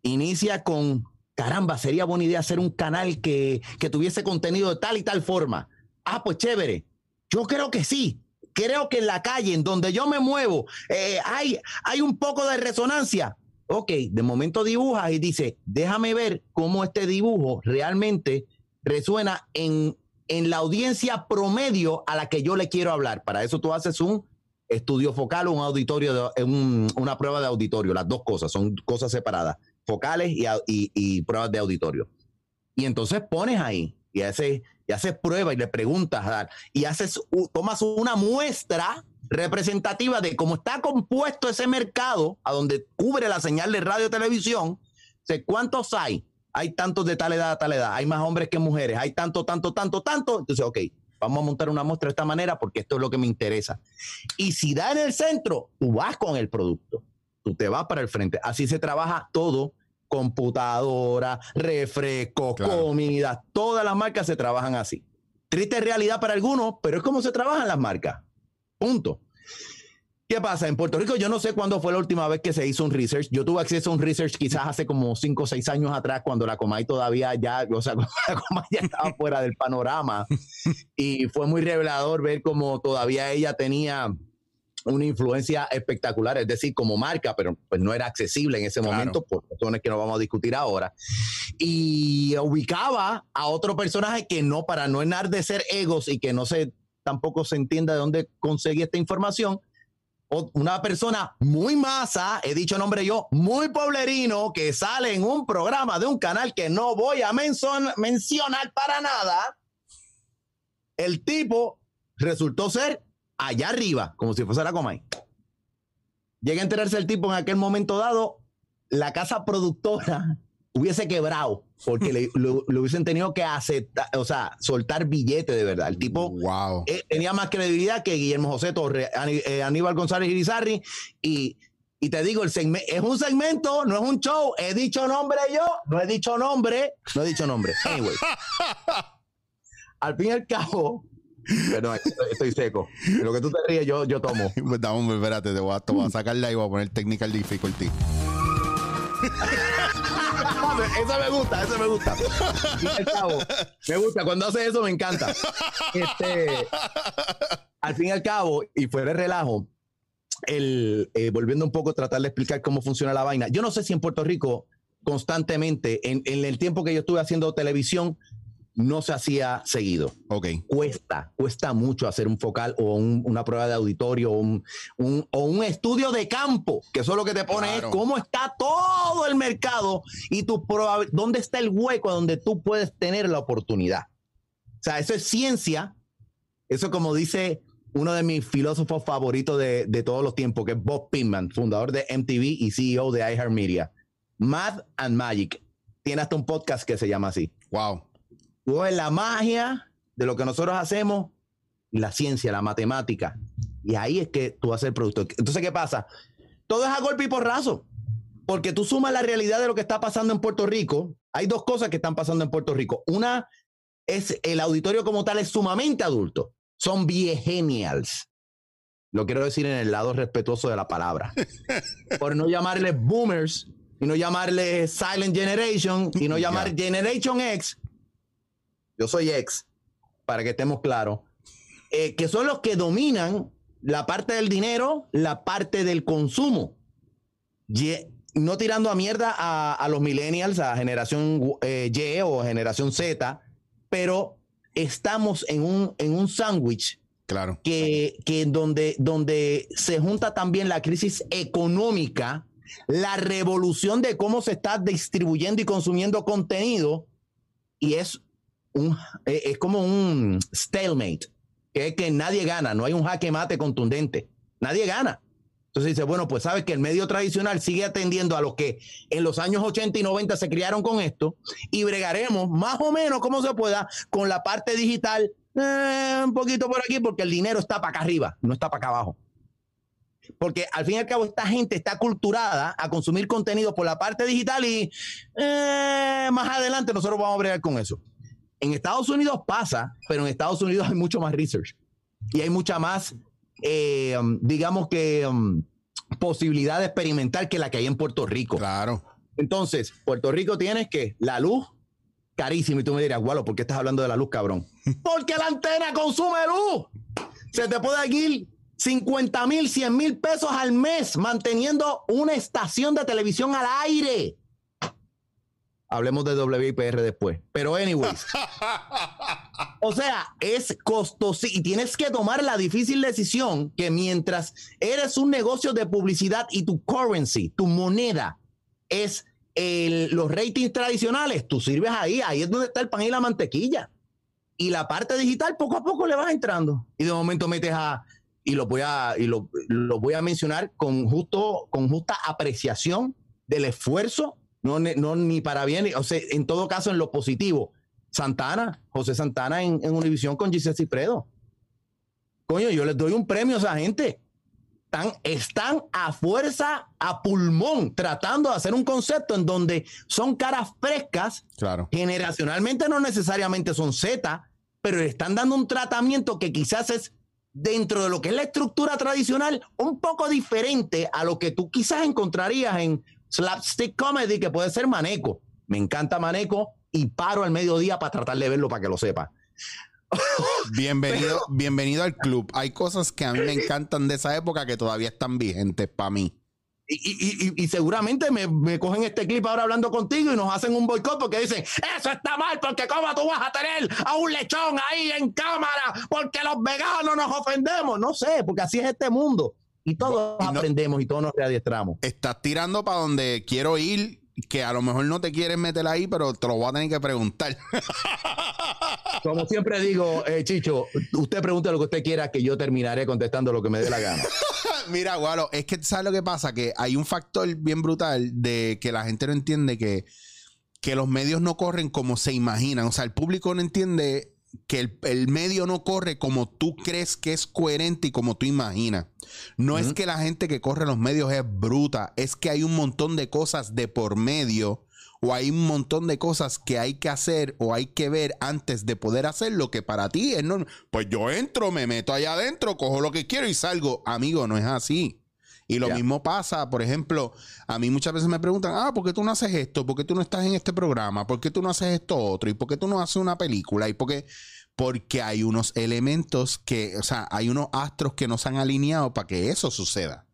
Inicia con, caramba, sería buena idea hacer un canal que, tuviese contenido de tal y tal forma. Ah, pues chévere. Yo creo que sí. Creo que en la calle, en donde yo me muevo, eh, hay, hay un poco de resonancia. Ok, de momento dibujas y dice, déjame ver cómo este dibujo realmente resuena en en la audiencia promedio a la que yo le quiero hablar. Para eso tú haces un estudio focal o un auditorio, una prueba de auditorio. Las dos cosas son cosas separadas, focales y, pruebas de auditorio. Y entonces pones ahí y haces, y haces prueba y le preguntas y haces, tomas una muestra representativa de cómo está compuesto ese mercado a donde cubre la señal de radio televisión. ¿Cuántos hay? Hay tantos de tal edad a tal edad, hay más hombres que mujeres, hay tanto, tanto, tanto, tanto. Entonces, ok, vamos a montar una muestra de esta manera porque esto es lo que me interesa. Y si da en el centro, tú vas con el producto, tú te vas para el frente. Así se trabaja todo, computadora, refresco, comida, todas las marcas se trabajan así. Triste realidad para algunos, pero es como se trabajan las marcas. Punto. ¿Qué pasa? En Puerto Rico yo no sé cuándo fue la última vez que se hizo un research. Yo tuve acceso a un research quizás hace como cinco o seis años atrás cuando la Comay todavía ya, o sea, la Comay ya estaba fuera del panorama. Y fue muy revelador ver cómo todavía ella tenía una influencia espectacular, es decir, como marca, pero pues no era accesible en ese momento por razones que no vamos a discutir ahora. Y ubicaba a otro personaje que no, para no enardecer egos y que no se tampoco se entienda de dónde conseguí esta información, una persona muy masa, he dicho nombre yo, muy poblerino, que sale en un programa de un canal que no voy a mencionar para nada, el tipo resultó ser allá arriba, como si fuese la Comay. Llega a enterarse el tipo en aquel momento dado, la casa productora hubiese quebrado porque le, lo, lo hubiesen tenido que aceptar, o sea, soltar billete de verdad. El tipo Wow. eh, tenía más credibilidad que Guillermo José Torres, Ani- eh, Aníbal González Irizarry y, y te digo, el segme- es un segmento, no es un show. He dicho nombre yo, no he dicho nombre, no he dicho nombre. Anyway. al fin y al cabo, perdón, estoy, seco. Lo que tú te ríes, yo, yo tomo. Pues, dame, espérate, te voy, a, te voy a sacarla y voy a poner technical difficulty. Eso me gusta, eso me gusta. Cabo, me gusta. Cuando hace eso, me encanta. Este, al fin y al cabo, y fuera de relajo, el, eh, volviendo un poco tratar de explicar cómo funciona la vaina. Yo no sé si en Puerto Rico constantemente, en, en el tiempo que yo estuve haciendo televisión, no se hacía seguido. Ok. Cuesta, cuesta mucho hacer un focal o un- una prueba de auditorio o un, un- o un estudio de campo, que eso lo que te pone Claro. es cómo está todo el mercado y tu dónde está el hueco donde tú puedes tener la oportunidad. O sea, eso es ciencia. Eso como dice uno de mis filósofos favoritos de, de todos los tiempos, que es Bob Pittman, fundador de MTV y CEO de iHeartMedia. Math and Magic. Tiene hasta un podcast que se llama así. Wow. Ves la magia de lo que nosotros hacemos y la ciencia, la matemática. Y ahí es que tú haces el producto. Entonces, ¿qué pasa? Todo es a golpe y porrazo. Porque tú sumas la realidad de lo que está pasando en Puerto Rico. Hay dos cosas que están pasando en Puerto Rico. Una es el auditorio como tal es sumamente adulto. Son viegenials. Lo quiero decir en el lado respetuoso de la palabra. Por no llamarles boomers y no llamarles silent generation y no llamar generation X. Yo soy ex, para que estemos claros. eh, que son los que dominan la parte del dinero, la parte del consumo. Ye- no tirando a mierda a, a los millennials, a generación eh, Y o generación Z, pero estamos en un, en un sándwich Claro. que, que donde, donde se junta también la crisis económica, la revolución de cómo se está distribuyendo y consumiendo contenido, y es, eh, es como un stalemate, que es que nadie gana, no hay un jaque mate contundente, nadie gana. Entonces dice, bueno, pues sabes que el medio tradicional sigue atendiendo a los que en los años 80 y 90 se criaron con esto y bregaremos más o menos como se pueda con la parte digital eh, un poquito por aquí porque el dinero está para acá arriba, no está para acá abajo. Porque al fin y al cabo esta gente está culturada a consumir contenido por la parte digital y eh, más adelante nosotros vamos a bregar con eso. En Estados Unidos pasa, pero en Estados Unidos hay mucho más research y hay mucha más, eh, um, digamos que, um, posibilidad de experimentar que la que hay en Puerto Rico. Claro. Entonces, Puerto Rico tienes que la luz carísima y tú me dirás, Gualo, ¿por qué estás hablando de la luz, cabrón? Porque la antena consume luz. Se te puede ir 50 mil, 100 mil pesos al mes manteniendo una estación de televisión al aire. Hablemos de WIPR después. Pero anyways. O sea, es costoso y tienes que tomar la difícil decisión que mientras eres un negocio de publicidad y tu currency, tu moneda, es el- los ratings tradicionales, tú sirves ahí, ahí es donde está el pan y la mantequilla. Y la parte digital poco a poco le vas entrando. Y de momento metes a, y lo voy a, y lo, lo voy a mencionar con justo, con justa apreciación del esfuerzo, no, no ni para bien, o sea, en todo caso en lo positivo. Santana, José Santana en, en Univisión con Giselle Cifredo. Coño, yo les doy un premio a esa gente. Están, están a fuerza, a pulmón, tratando de hacer un concepto en donde son caras frescas, Claro. generacionalmente no necesariamente son Z, pero le están dando un tratamiento que quizás es dentro de lo que es la estructura tradicional, un poco diferente a lo que tú quizás encontrarías en slapstick comedy, que puede ser Maneco. Me encanta Maneco y paro al mediodía para tratar de verlo para que lo sepa. Bienvenido, bienvenido al club. Hay cosas que a mí me encantan de esa época que todavía están vigentes para mí. Y, y- y- y seguramente me, me cogen este clip ahora hablando contigo y nos hacen un boicot porque dicen, eso está mal porque cómo tú vas a tener a un lechón ahí en cámara porque los veganos nos ofendemos. No sé, porque así es este mundo. Y todos Y no- aprendemos y todos nos readiestramos. Estás tirando para donde quiero ir, que a lo mejor no te quieres meter ahí, pero te lo voy a tener que preguntar. Como siempre digo, eh, Chicho, usted pregunte lo que usted quiera que yo terminaré contestando lo que me dé la gana. Mira, Gualo, es que ¿sabes lo que pasa? Que hay un factor bien brutal de que la gente no entiende que, que los medios no corren como se imaginan. O sea, el público no entiende que el, el medio no corre como tú crees que es coherente y como tú imaginas. No es que la gente que corre los medios es bruta, es que hay un montón de cosas de por medio o hay un montón de cosas que hay que hacer o hay que ver antes de poder hacer lo que para ti es normal. Pues yo entro, me meto allá adentro, cojo lo que quiero y salgo. Amigo, no es así. Y lo mismo pasa, por ejemplo, a mí muchas veces me preguntan, ah, ¿por qué tú no haces esto? ¿Por qué tú no estás en este programa? ¿Por qué tú no haces esto otro? ¿Y por qué tú no haces una película? ¿Y por qué? Porque hay unos elementos que, o sea, hay unos astros que no se han alineado para que eso suceda.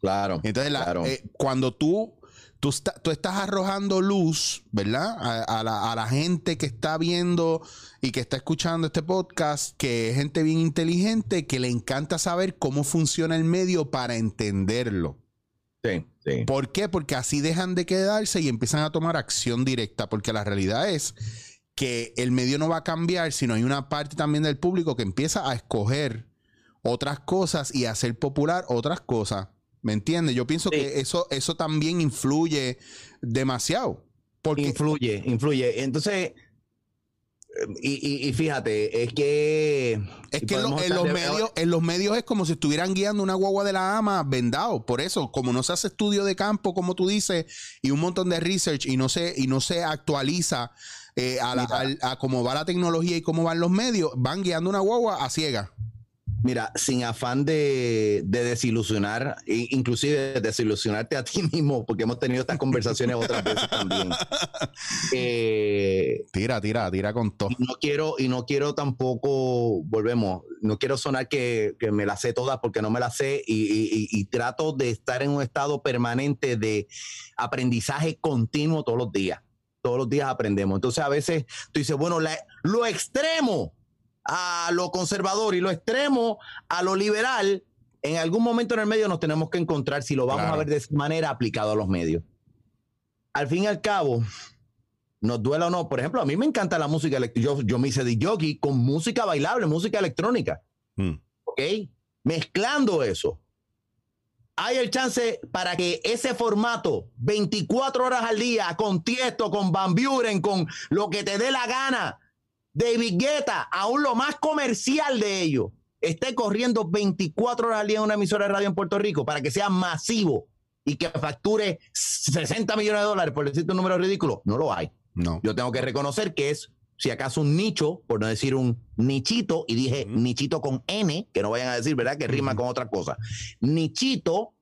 Claro. Entonces, la- claro. eh, cuando tú, tú, está- tú estás arrojando luz, ¿verdad? A, a la, a la gente que está viendo y que está escuchando este podcast, que es gente bien inteligente, que le encanta saber cómo funciona el medio para entenderlo. sí, sí. ¿Por qué? Porque así dejan de quedarse y empiezan a tomar acción directa, porque la realidad es que el medio no va a cambiar, sino hay una parte también del público que empieza a escoger otras cosas y a hacer popular otras cosas. ¿Me entiendes? Yo pienso Sí. que eso, eso también influye demasiado. Porque Influye, influye. Entonces, y, y- y fíjate, es que... es que en, lo- los medios, en los medios es como si estuvieran guiando una guagua de la ama vendado. Por eso, como no se hace estudio de campo, como tú dices, y un montón de research y no se, y no se actualiza eh, a, la- a cómo va la tecnología y cómo van los medios, van guiando una guagua a ciega. Mira, sin afán de, de desilusionar, e inclusive desilusionarte a ti mismo, porque hemos tenido estas conversaciones otras veces también. Eh, Tira, tira, tira con todo. no quiero, y no quiero tampoco, volvemos, no quiero sonar que, que me la sé todas porque no me la sé y, y- y- y trato de estar en un estado permanente de aprendizaje continuo todos los días. Todos los días aprendemos. Entonces a veces tú dices, bueno, la- lo extremo a lo conservador y lo extremo a lo liberal, en algún momento en el medio nos tenemos que encontrar si lo vamos Claro. a ver de esa manera aplicado a los medios. Al fin y al cabo, nos duela o no. Por ejemplo, a mí me encanta la música electrónica. Yo, yo me hice de jockey con música bailable, música electrónica. Mm. ¿Ok? Mezclando eso. Hay el chance para que ese formato, 24 horas al día, con Tiesto, con Van Buren, con lo que te dé la gana, David Guetta, aún lo más comercial de ellos, esté corriendo 24 horas al día en una emisora de radio en Puerto Rico para que sea masivo y que facture 60 millones de dólares, por decirte un número ridículo, no lo hay. No. Yo tengo que reconocer que es, si acaso, un nicho, por no decir un nichito, y dije nichito con N, que no vayan a decir, ¿verdad? Que rima con otra cosa. Nichito,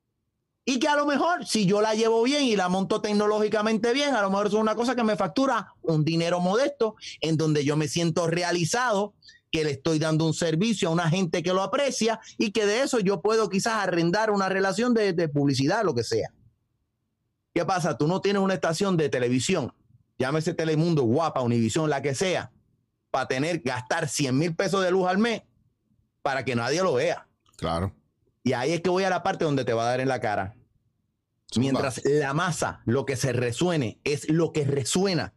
y que a lo mejor, si yo la llevo bien y la monto tecnológicamente bien, a lo mejor es una cosa que me factura un dinero modesto, en donde yo me siento realizado, que le estoy dando un servicio a una gente que lo aprecia y que de eso yo puedo quizás arrendar una relación de, de publicidad, lo que sea. ¿Qué pasa? Tú no tienes una estación de televisión llámese Telemundo, Guapa, Univisión, la que sea, para tener, gastar 100 mil pesos de luz al mes para que nadie lo vea. Claro. Y ahí es que voy a la parte donde te va a dar en la cara. Zumba. Mientras la masa, lo que se resuene, es lo que resuena.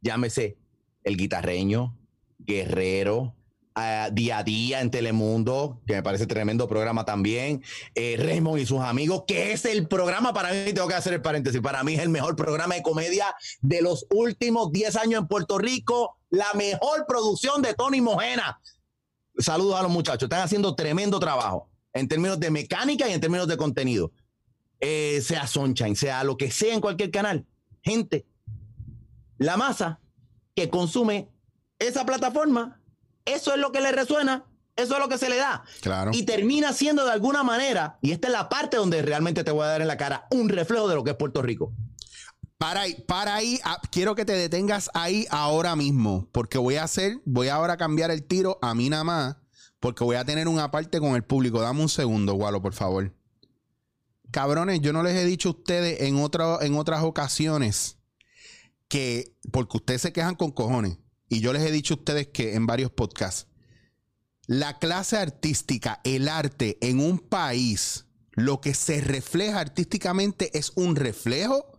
Llámese el guitarreño, guerrero, ah, día a día en Telemundo, que me parece tremendo programa también. eh, Raymond y sus amigos, que es el programa para mí, tengo que hacer el paréntesis, para mí es el mejor programa de comedia de los últimos 10 años en Puerto Rico, la mejor producción de Tony Mojena. Saludos a los muchachos, están haciendo tremendo trabajo en términos de mecánica y en términos de contenido eh, sea Sunshine, sea lo que sea en cualquier canal. Gente, la masa que consume esa plataforma, eso es lo que le resuena, eso es lo que se le da. Claro. Y termina siendo de alguna manera, y esta es la parte donde realmente te voy a dar en la cara, un reflejo de lo que es Puerto Rico. Para ahí, para ahí, ah, quiero que te detengas ahí ahora mismo, porque voy a hacer, voy ahora a cambiar el tiro a mí nada más, porque voy a tener una parte con el público. Dame un segundo, Gualo, por favor. Cabrones, yo no les he dicho a ustedes en, en otras ocasiones que, porque ustedes se quejan con cojones, y yo les he dicho a ustedes que en varios podcasts, la clase artística, el arte en un país, lo que se refleja artísticamente es un reflejo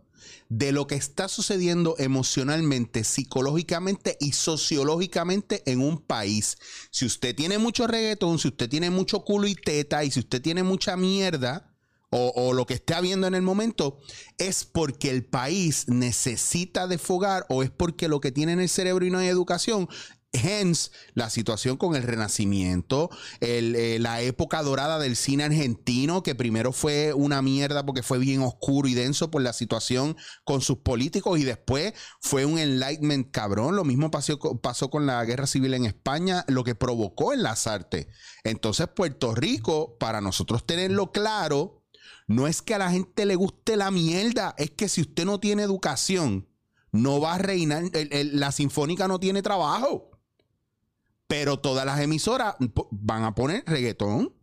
de lo que está sucediendo emocionalmente, psicológicamente y sociológicamente en un país. Si usted tiene mucho reggaetón, si usted tiene mucho culo y teta y si usted tiene mucha mierda, o, o lo que esté habiendo en el momento, es porque el país necesita desfogar o es porque lo que tiene en el cerebro y no hay educación Hence, la situación con el Renacimiento, eh, la época dorada del cine argentino, que primero fue una mierda porque fue bien oscuro y denso por la situación con sus políticos, y después fue un enlightenment cabrón. Lo mismo pasó, con la guerra civil en España, lo que provocó en las artes. Entonces, Puerto Rico, para nosotros tenerlo claro, no es que a la gente le guste la mierda, es que si usted no tiene educación, no va a reinar, la sinfónica no tiene trabajo. Pero todas las emisoras van a poner reggaetón.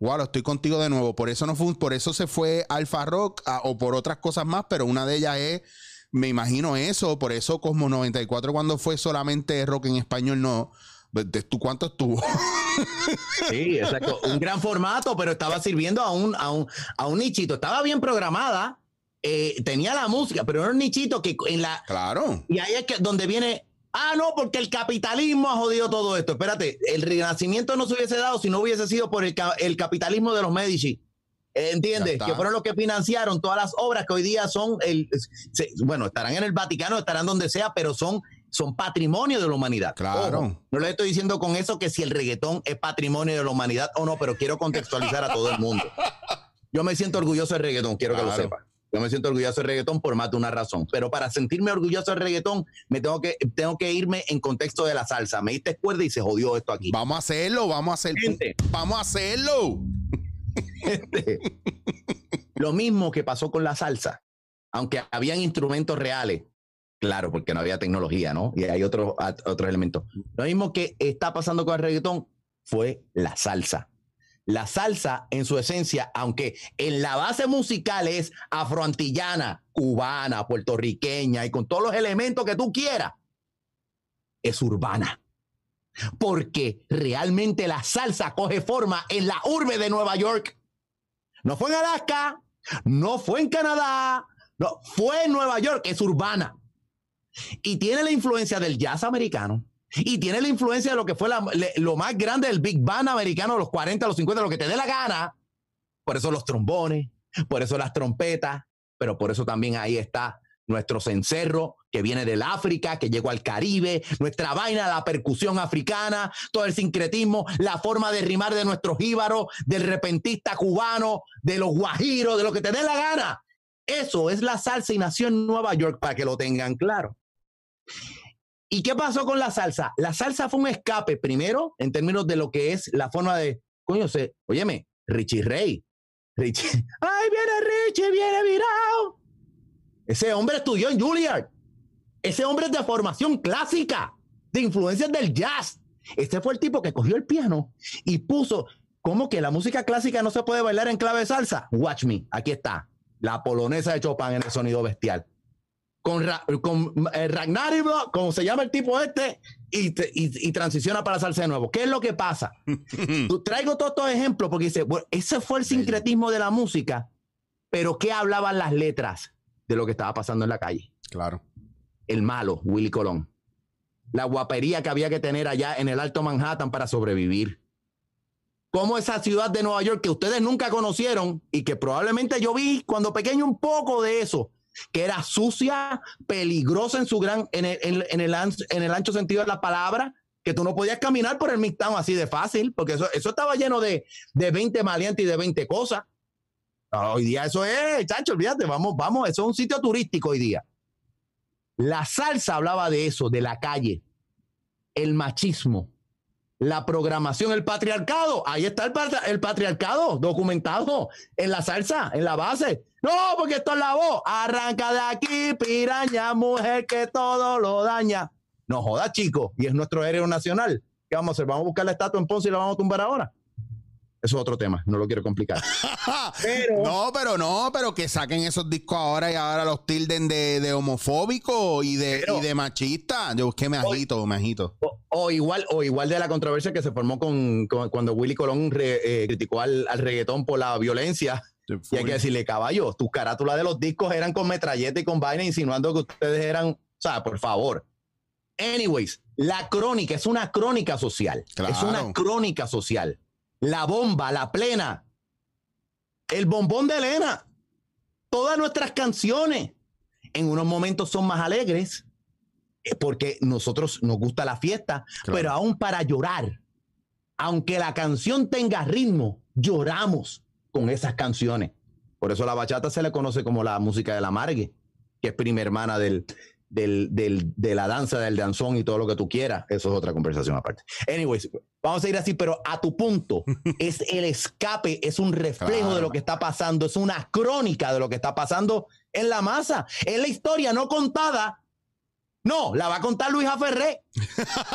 Wow, estoy contigo de nuevo. Por eso no fue, por eso se fue Alfa Rock o por otras cosas más, pero una de ellas es, me imagino eso, por eso Cosmo 94 cuando fue solamente rock en español no. ¿De tú cuánto estuvo? Sí, exacto. Un gran formato, pero estaba sirviendo a un, a un, a un nichito. Estaba bien programada, eh, tenía la música, pero era un nichito que en la. claro. Y ahí es que donde viene. Ah, no, porque el capitalismo ha jodido todo esto. Espérate, el renacimiento no se hubiese dado si no hubiese sido por el, ca- el capitalismo de los Medici. ¿Entiendes? Que fueron los que financiaron todas las obras que hoy día son, el, se- bueno, estarán en el Vaticano, estarán donde sea, pero son, son patrimonio de la humanidad. Claro. Ojo, no le estoy diciendo con eso que si el reggaetón es patrimonio de la humanidad o no, pero quiero contextualizar a todo el mundo. Yo me siento orgulloso del reggaetón, quiero que lo sepa. Yo me siento orgulloso del reggaetón por más de una razón. Pero para sentirme orgulloso del reggaetón, me tengo que, tengo que irme en contexto de la salsa. Me diste cuerda y se jodió esto aquí. Vamos a hacerlo, vamos a hacer. Gente. Vamos a hacerlo. Lo mismo que pasó con la salsa, aunque habían instrumentos reales, claro, porque no había tecnología, ¿no? Y hay otros otros elementos. Lo mismo que está pasando con el reggaetón fue la salsa. La salsa, en su esencia, aunque en la base musical es afroantillana, cubana, puertorriqueña y con todos los elementos que tú quieras, es urbana. Porque realmente la salsa coge forma en la urbe de Nueva York. No fue en Alaska, no fue en Canadá, no, fue en Nueva York, es urbana. Y tiene la influencia del jazz americano. Y tiene la influencia de lo que fue lo más grande del Big Band americano de los 40, los 50, lo que te dé la gana. Por eso los trombones, por eso las trompetas, pero por eso también ahí está nuestro cencerro que viene del África, que llegó al Caribe, nuestra vaina, la percusión africana, todo el sincretismo, la forma de rimar de nuestros jíbaros, del repentista cubano, de los guajiros, de lo que te dé la gana. Eso es la salsa y nació en Nueva York para que lo tengan claro. ¿Y qué pasó con la salsa? La salsa fue un escape, primero, en términos de lo que es la forma de, coño, se, óyeme, Richie Ray. Richie, ay, viene Richie, viene virado. Ese hombre estudió en Juilliard. Ese hombre es de formación clásica, de influencias del jazz. Este fue el tipo que cogió el piano y puso, ¿cómo que la música clásica no se puede bailar en clave de salsa? Watch me, aquí está, la polonesa de Chopin en el sonido bestial con, Ra- con eh, como se llama el tipo este, y, y- y transiciona para salsa de nuevo. ¿Qué es lo que pasa? Traigo todos estos ejemplos porque dice, bueno, ese fue el sincretismo de la música, pero ¿qué hablaban las letras de lo que estaba pasando en la calle? Claro. El malo, Willy Colón. La guapería que había que tener allá en el Alto Manhattan para sobrevivir. Como esa ciudad de Nueva York que ustedes nunca conocieron y que probablemente yo vi cuando pequeño un poco de eso, que era sucia, peligrosa en su gran, en el, en- el ancho, en el ancho sentido de la palabra, que tú no podías caminar por el Midtown así de fácil, porque eso, eso estaba lleno de, de 20 maleantes y de 20 cosas. Ah, Hoy día eso es, chacho, olvídate, vamos, vamos, eso es un sitio turístico hoy día. La salsa hablaba de eso, de la calle, el machismo, la programación, el patriarcado. Ahí está el, patri- el patriarcado documentado en la salsa, en la base. No, porque esto es la voz. Arranca de aquí, piraña, mujer que todo lo daña. No joda, chico. Y es nuestro héroe nacional. ¿Qué vamos a hacer? ¿Vamos a buscar la estatua en Ponce y la vamos a tumbar ahora? Eso es otro tema, no lo quiero complicar. Pero- No, pero no, pero que saquen esos discos ahora y ahora los tilden de, de homofóbico y de, Pero- y de machista. Yo que me agito, me agito. O, o igual, o igual de la controversia que se formó con, con- cuando Willy Colón re- eh, criticó al, al reggaetón por la violencia. Y hay que decirle, caballo, tus carátulas de los discos eran con metralleta y con vaina, insinuando que ustedes eran, o sea, por favor. Anyways, la crónica es una crónica social. Claro. Es una crónica social. La bomba, la plena. El bombón de Elena. Todas nuestras canciones en unos momentos son más alegres eh, porque nosotros nos gusta la fiesta, pero aún para llorar, aunque la canción tenga ritmo, lloramos con esas canciones. Por eso la bachata se le conoce como la música de la margue, que es prima hermana del, del, de la danza, del danzón y todo lo que tú quieras. Eso es otra conversación aparte. Anyways, vamos a ir así, pero a tu punto, es el escape, es un reflejo de lo que está pasando, es una crónica de lo que está pasando en la masa. Es la historia no contada. No, la va a contar Luisa Ferré.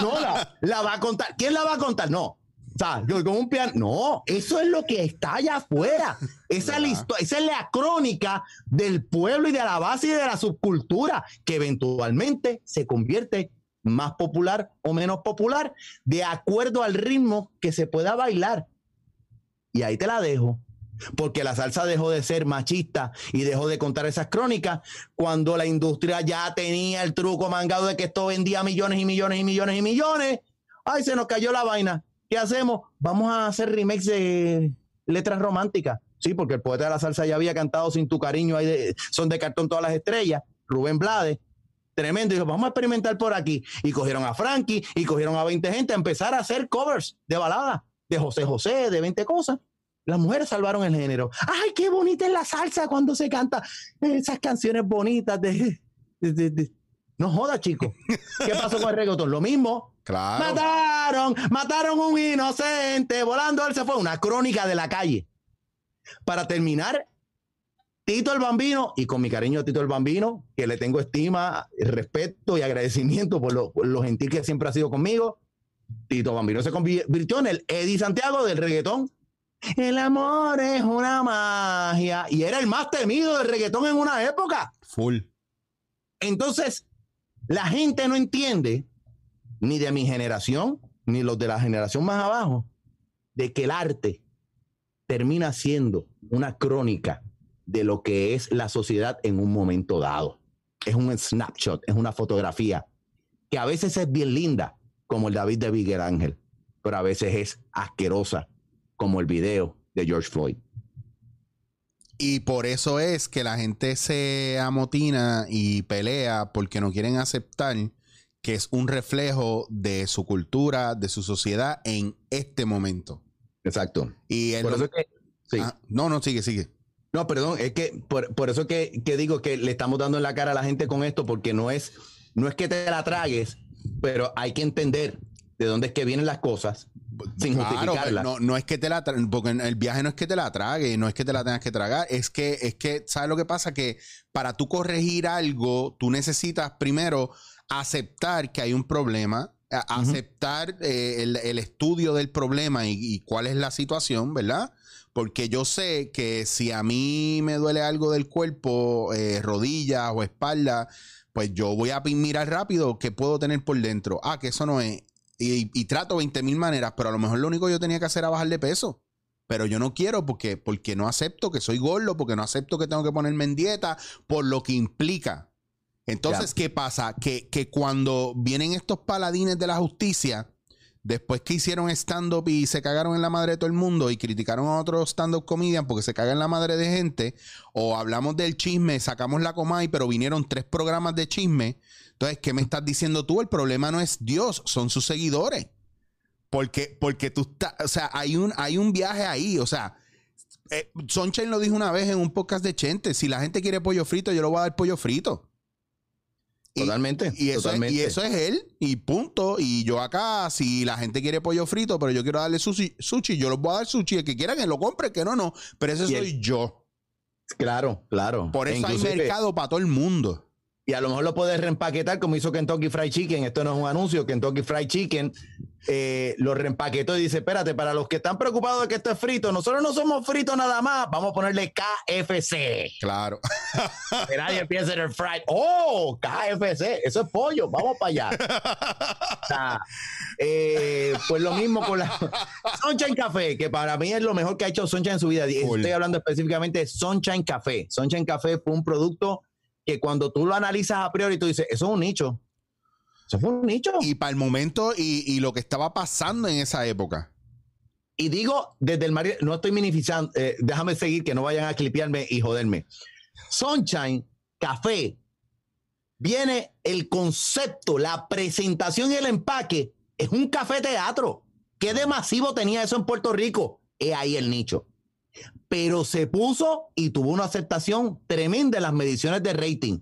No, la, la va a contar. ¿Quién la va a contar? No, o sea, yo con un piano. No, eso es lo que está allá afuera. Esa es, la esa es la crónica del pueblo y de la base y de la subcultura que eventualmente se convierte más popular o menos popular de acuerdo al ritmo que se pueda bailar. Y ahí te la dejo. Porque la salsa dejó de ser machista y dejó de contar esas crónicas cuando la industria ya tenía el truco mangado de que esto vendía millones y millones y millones y millones. Ay, se nos cayó la vaina ¿Qué hacemos? Vamos a hacer remakes de letras románticas. Sí, porque el poeta de la salsa ya había cantado Sin tu cariño, son de cartón todas las estrellas, Rubén Blades. Tremendo. Dijo, vamos a experimentar por aquí. Y cogieron a Frankie y cogieron a 20 gente a empezar a hacer covers de baladas, de José José, de 20 cosas. Las mujeres salvaron el género. ¡Ay, qué bonita es la salsa cuando se canta esas canciones bonitas de... No joda, chico. ¿Qué pasó con el reggaetón? Lo mismo. Mataron, mataron un inocente, volando él se fue. Una crónica de la calle. Para terminar, Tito el Bambino, y con mi cariño a Tito el Bambino, que le tengo estima, respeto y agradecimiento por lo, gentil que siempre ha sido conmigo, Tito Bambino se convirtió en el Eddie Santiago del reggaetón. El amor es una magia. Y era el más temido del reggaetón en una época. Full. Entonces, la gente no entiende ni de mi generación, ni los de la generación más abajo, de que el arte termina siendo una crónica de lo que es la sociedad en un momento dado. Es un snapshot, es una fotografía que a veces es bien linda, como el David de Miguel Ángel, pero a veces es asquerosa, como el video de George Floyd. Y por eso es que la gente se amotina y pelea porque no quieren aceptar que es un reflejo de su cultura, de su sociedad en este momento. Exacto. Y por eso que, ah, no, no, sigue, sigue. No, perdón, es que por, eso que, que, digo que le estamos dando en la cara a la gente con esto, porque no es, no es que te la tragues, pero hay que entender de dónde es que vienen las cosas sin claro, No, no es que te la porque el viaje no es que te la trague, no es que te la tengas que tragar, es que, es que, ¿sabes lo que pasa? Que para tú corregir algo, tú necesitas primero aceptar que hay un problema, aceptar eh, el, estudio del problema y, cuál es la situación, ¿verdad? Porque yo sé que si a mí me duele algo del cuerpo, eh, rodillas o espalda, pues yo voy a mirar rápido qué puedo tener por dentro. Ah, que eso no es. Y, trato 20 mil maneras, pero a lo mejor lo único que yo tenía que hacer era bajar de peso. Pero yo no quiero porque, porque no acepto que soy gordo, porque no acepto que tengo que ponerme en dieta, por lo que implica. Entonces, ¿qué pasa? Que, que, cuando vienen estos paladines de la justicia, después que hicieron stand-up y se cagaron en la madre de todo el mundo y criticaron a otros stand-up comedian porque se cagan en la madre de gente, o hablamos del chisme, sacamos la comay, pero vinieron tres programas de chisme. Entonces, ¿qué me estás diciendo tú? El problema no es Dios, son sus seguidores. Porque, porque tú estás, o sea, hay un, hay un viaje ahí, o sea, eh, Sonchen lo dijo una vez en un podcast de Chente, si la gente quiere pollo frito, yo le voy a dar pollo frito. Totalmente. Y, eso, Es, y eso es él, y punto. Y yo acá, si la gente quiere pollo frito, pero yo quiero darle sushi, sushi yo les voy a dar sushi. El que quiera que lo compre, que no, no. Pero ese soy yo. Claro, claro. Por eso hay mercado para todo el mundo. Y a lo mejor lo puedes reempaquetar como hizo Kentucky Fried Chicken. Esto no es un anuncio. Kentucky Fried Chicken eh, lo reempaquetó y dice: Espérate, para los que están preocupados de que esto es frito, nosotros no somos fritos nada más. Vamos a ponerle KFC. Claro. que nadie empiece en el fried. ¡Oh! KFC. Eso es pollo. Vamos para allá. Eh, pues lo mismo con la Sunshine Café, que para mí es lo mejor que ha hecho Sunshine en su vida. Estoy hablando específicamente de Sunshine Café. Sunshine Café fue un producto que cuando tú lo analizas a priori, tú dices, eso es un nicho. Eso fue un nicho. Y para el momento y, lo que estaba pasando en esa época. Y digo desde el mar, no estoy minimizando, eh, déjame seguir que no vayan a clipearme y joderme. Sunshine, café, viene el concepto, la presentación y el empaque. Es un café teatro. ¿Qué de masivo tenía eso en Puerto Rico? Es ahí el nicho. Pero se puso y tuvo una aceptación tremenda en las mediciones de rating.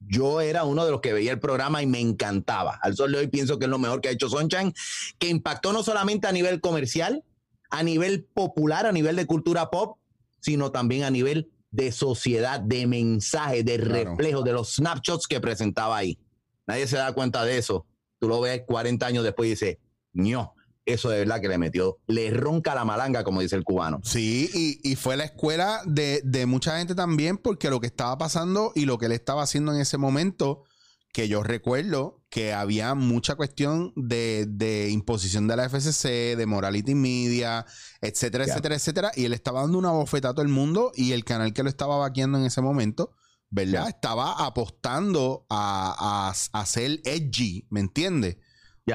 Yo era uno de los que veía el programa y me encantaba. Al sol de hoy pienso que es lo mejor que ha hecho Sunshine, que impactó no solamente a nivel comercial, a nivel popular, a nivel de cultura pop, sino también a nivel de sociedad, de mensaje, de reflejo, de los snapshots que presentaba ahí. Nadie se da cuenta de eso. Tú lo ves 40 años después y dices, no, eso de verdad que le metió, le ronca la malanga, como dice el cubano. Sí, y, fue la escuela de, de, mucha gente también, porque lo que estaba pasando y lo que él estaba haciendo en ese momento, que yo recuerdo que había mucha cuestión de, imposición de la FCC, de morality media, etcétera, etcétera, etcétera, y él estaba dando una bofetada a todo el mundo y el canal que lo estaba vaqueando en ese momento, ¿verdad? Estaba apostando a, a, a ser edgy, ¿me entiendes?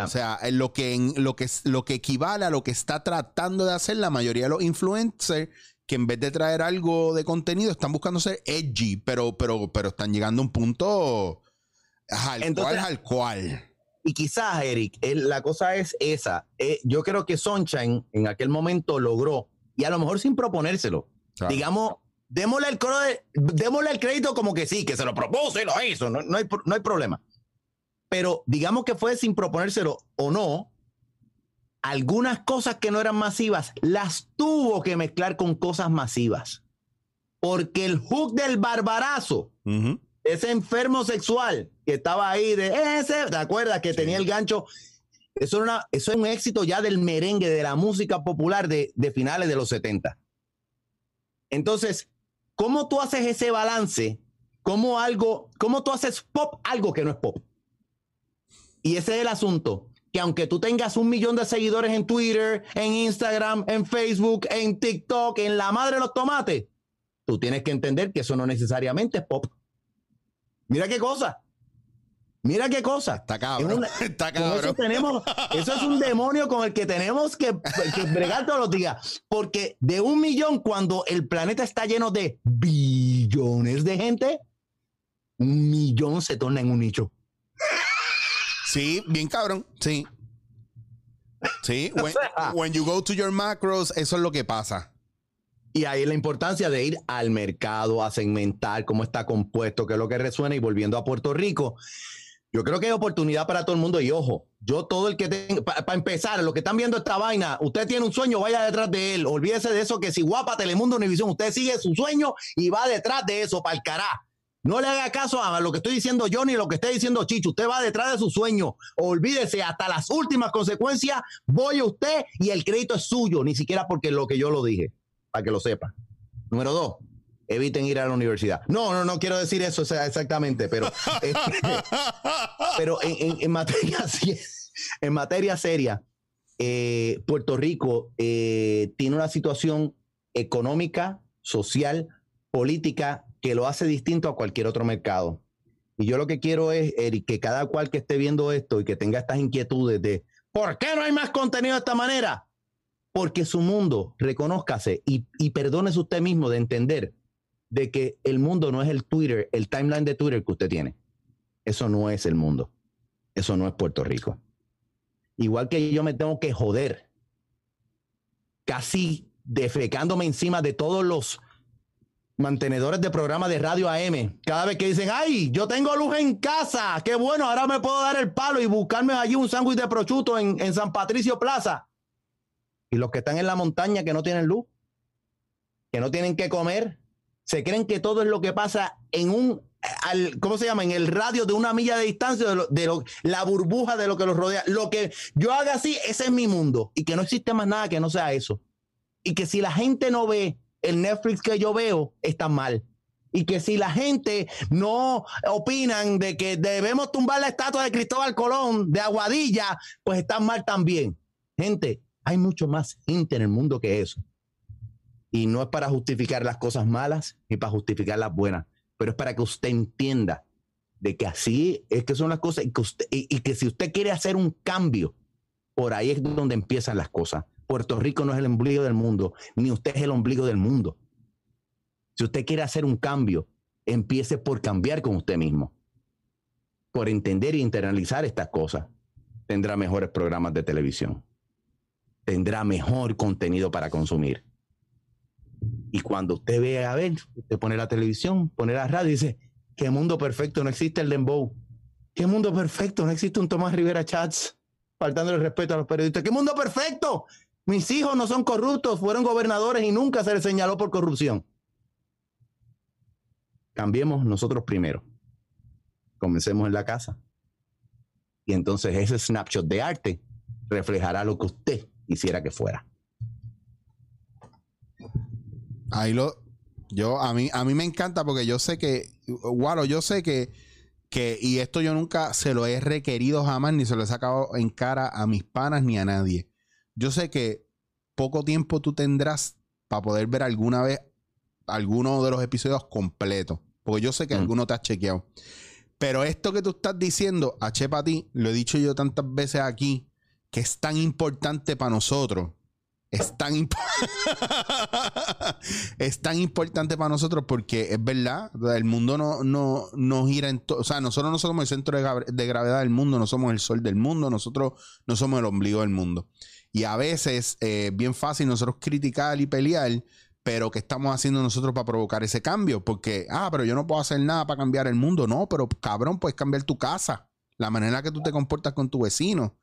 O sea, lo que, lo, que, lo que equivale a lo que está tratando de hacer la mayoría de los influencers, que en vez de traer algo de contenido, están buscando ser edgy, pero, pero, pero están llegando a un punto al cual, al cual. Y quizás, Eric, la cosa es esa. Eh, yo creo que Sunshine en aquel momento logró, y a lo mejor sin proponérselo, digamos, démosle el, démosle el crédito como que sí, que se lo propuso y lo hizo, no, no, hay, no hay problema pero digamos que fue sin proponérselo o no, algunas cosas que no eran masivas las tuvo que mezclar con cosas masivas. Porque el hook del barbarazo, ese enfermo sexual que estaba ahí de ese, ¿te acuerdas? Que tenía el gancho. Eso, una, eso es un éxito ya del merengue, de la música popular de, de finales de los 70. Entonces, ¿cómo tú haces ese balance? ¿Cómo algo, cómo tú haces pop algo que no es pop? Y ese es el asunto, que aunque tú tengas un millón de seguidores en Twitter, en Instagram, en Facebook, en TikTok, en la madre de los tomates, tú tienes que entender que eso no necesariamente es pop. Mira qué cosa. Mira qué cosa. Está cabrón. Está cabrón. Eso, tenemos, eso es un demonio con el que tenemos que, que bregar todos los días. Porque de un millón, cuando el planeta está lleno de billones de gente, un millón se torna en un nicho. Sí, bien cabrón. Sí. Sí, when, you go to your macros, eso es lo que pasa. Y ahí la importancia de ir al mercado, a segmentar cómo está compuesto, qué es lo que resuena. Y volviendo a Puerto Rico, yo creo que hay oportunidad para todo el mundo. Y ojo, yo todo el que tenga, para empezar, los que están viendo esta vaina, usted tiene un sueño, vaya detrás de él. Olvídese de eso, que si guapa Telemundo Univisión, usted sigue su sueño y va detrás de eso, para el carajo. No le haga caso a lo que estoy diciendo yo ni lo que esté diciendo Chicho. Usted va detrás de su sueño. Olvídese, hasta las últimas consecuencias voy a usted y el crédito es suyo, ni siquiera porque lo que yo lo dije, para que lo sepa. Número dos, eviten ir a la universidad. No, no, no quiero decir eso exactamente, pero, este, pero en, materia, en materia seria, eh, Puerto Rico eh, tiene una situación económica, social, política que lo hace distinto a cualquier otro mercado. Y yo lo que quiero es, que cada cual que esté viendo esto y que tenga estas inquietudes de ¿por qué no hay más contenido de esta manera? Porque su mundo, reconózcase y, y perdónese usted mismo de entender de que el mundo no es el Twitter, el timeline de Twitter que usted tiene. Eso no es el mundo. Eso no es Puerto Rico. Igual que yo me tengo que joder, casi defecándome encima de todos los mantenedores de programas de radio AM, cada vez que dicen, ay, yo tengo luz en casa, qué bueno, ahora me puedo dar el palo y buscarme allí un sándwich de prochuto en, en, San Patricio Plaza. Y los que están en la montaña que no tienen luz, que no tienen que comer, se creen que todo es lo que pasa en un, ¿cómo se llama? En el radio de una milla de distancia de, de lo, la burbuja de lo que los rodea. Lo que yo haga así, ese es mi mundo. Y que no existe más nada que no sea eso. Y que si la gente no ve el Netflix que yo veo está mal. Y que si la gente no opinan de que debemos tumbar la estatua de Cristóbal Colón de Aguadilla, pues está mal también. Gente, hay mucho más gente en el mundo que eso. Y no es para justificar las cosas malas ni para justificar las buenas, pero es para que usted entienda de que así es que son las cosas y que, usted, y que si usted quiere hacer un cambio, por ahí es donde empiezan las cosas. Puerto Rico no es el ombligo del mundo, ni usted es el ombligo del mundo. Si usted quiere hacer un cambio, empiece por cambiar con usted mismo, por entender e internalizar estas cosas. Tendrá mejores programas de televisión, tendrá mejor contenido para consumir. Y cuando usted ve a ver, usted pone la televisión, pone la radio y dice, ¿qué mundo perfecto? No existe el dembow. ¿Qué mundo perfecto? No existe un Tomás Rivera Chats faltando el respeto a los periodistas. ¿Qué mundo perfecto? Mis hijos no son corruptos, fueron gobernadores y nunca se les señaló por corrupción. Cambiemos nosotros primero. Comencemos en la casa. Y entonces ese snapshot de arte reflejará lo que usted quisiera que fuera. Ahí lo. Yo, a mí, a mí me encanta porque yo sé que. Guaro, yo sé que, que. Y esto yo nunca se lo he requerido jamás, ni se lo he sacado en cara a mis panas ni a nadie. Yo sé que poco tiempo tú tendrás para poder ver alguna vez alguno de los episodios completos. Porque yo sé que alguno te has chequeado. Pero esto que tú estás diciendo, H para ti, lo he dicho yo tantas veces aquí, que es tan importante para nosotros. Es tan, es tan importante para nosotros porque es verdad, el mundo no, no, no gira en todo. O sea, nosotros no somos el centro de, gravedad del mundo, no somos el sol del mundo, nosotros no somos el ombligo del mundo. Y a veces es bien fácil nosotros criticar y pelear, pero ¿qué estamos haciendo nosotros para provocar ese cambio? Porque, ah, pero yo no puedo hacer nada para cambiar el mundo. No, pero cabrón, puedes cambiar tu casa, la manera en que tú te comportas con tu vecino.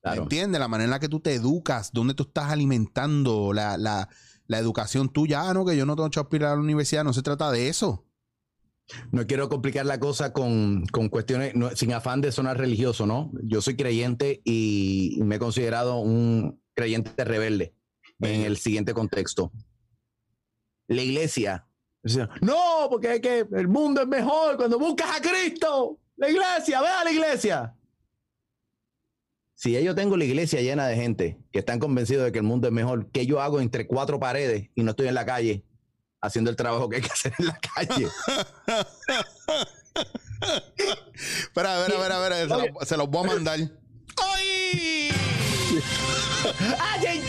Claro. ¿Entiendes? La manera en la que tú te educas, dónde tú estás alimentando la, la, la educación tuya. Ah, no, que yo no tengo que aspirar a la universidad, no se trata de eso. No quiero complicar la cosa con, con cuestiones, sin afán de sonar religioso, ¿no? Yo soy creyente y me he considerado un creyente rebelde en el siguiente contexto. La iglesia, no, porque es que el mundo es mejor cuando buscas a Cristo. La iglesia, ve a la iglesia. Si yo tengo la iglesia llena de gente que están convencidos de que el mundo es mejor, ¿qué yo hago entre cuatro paredes y no estoy en la calle haciendo el trabajo que hay que hacer en la calle? espera, a ver, a ver, a ver, se, lo, se los voy a mandar. ¡Ay! ¡Ay,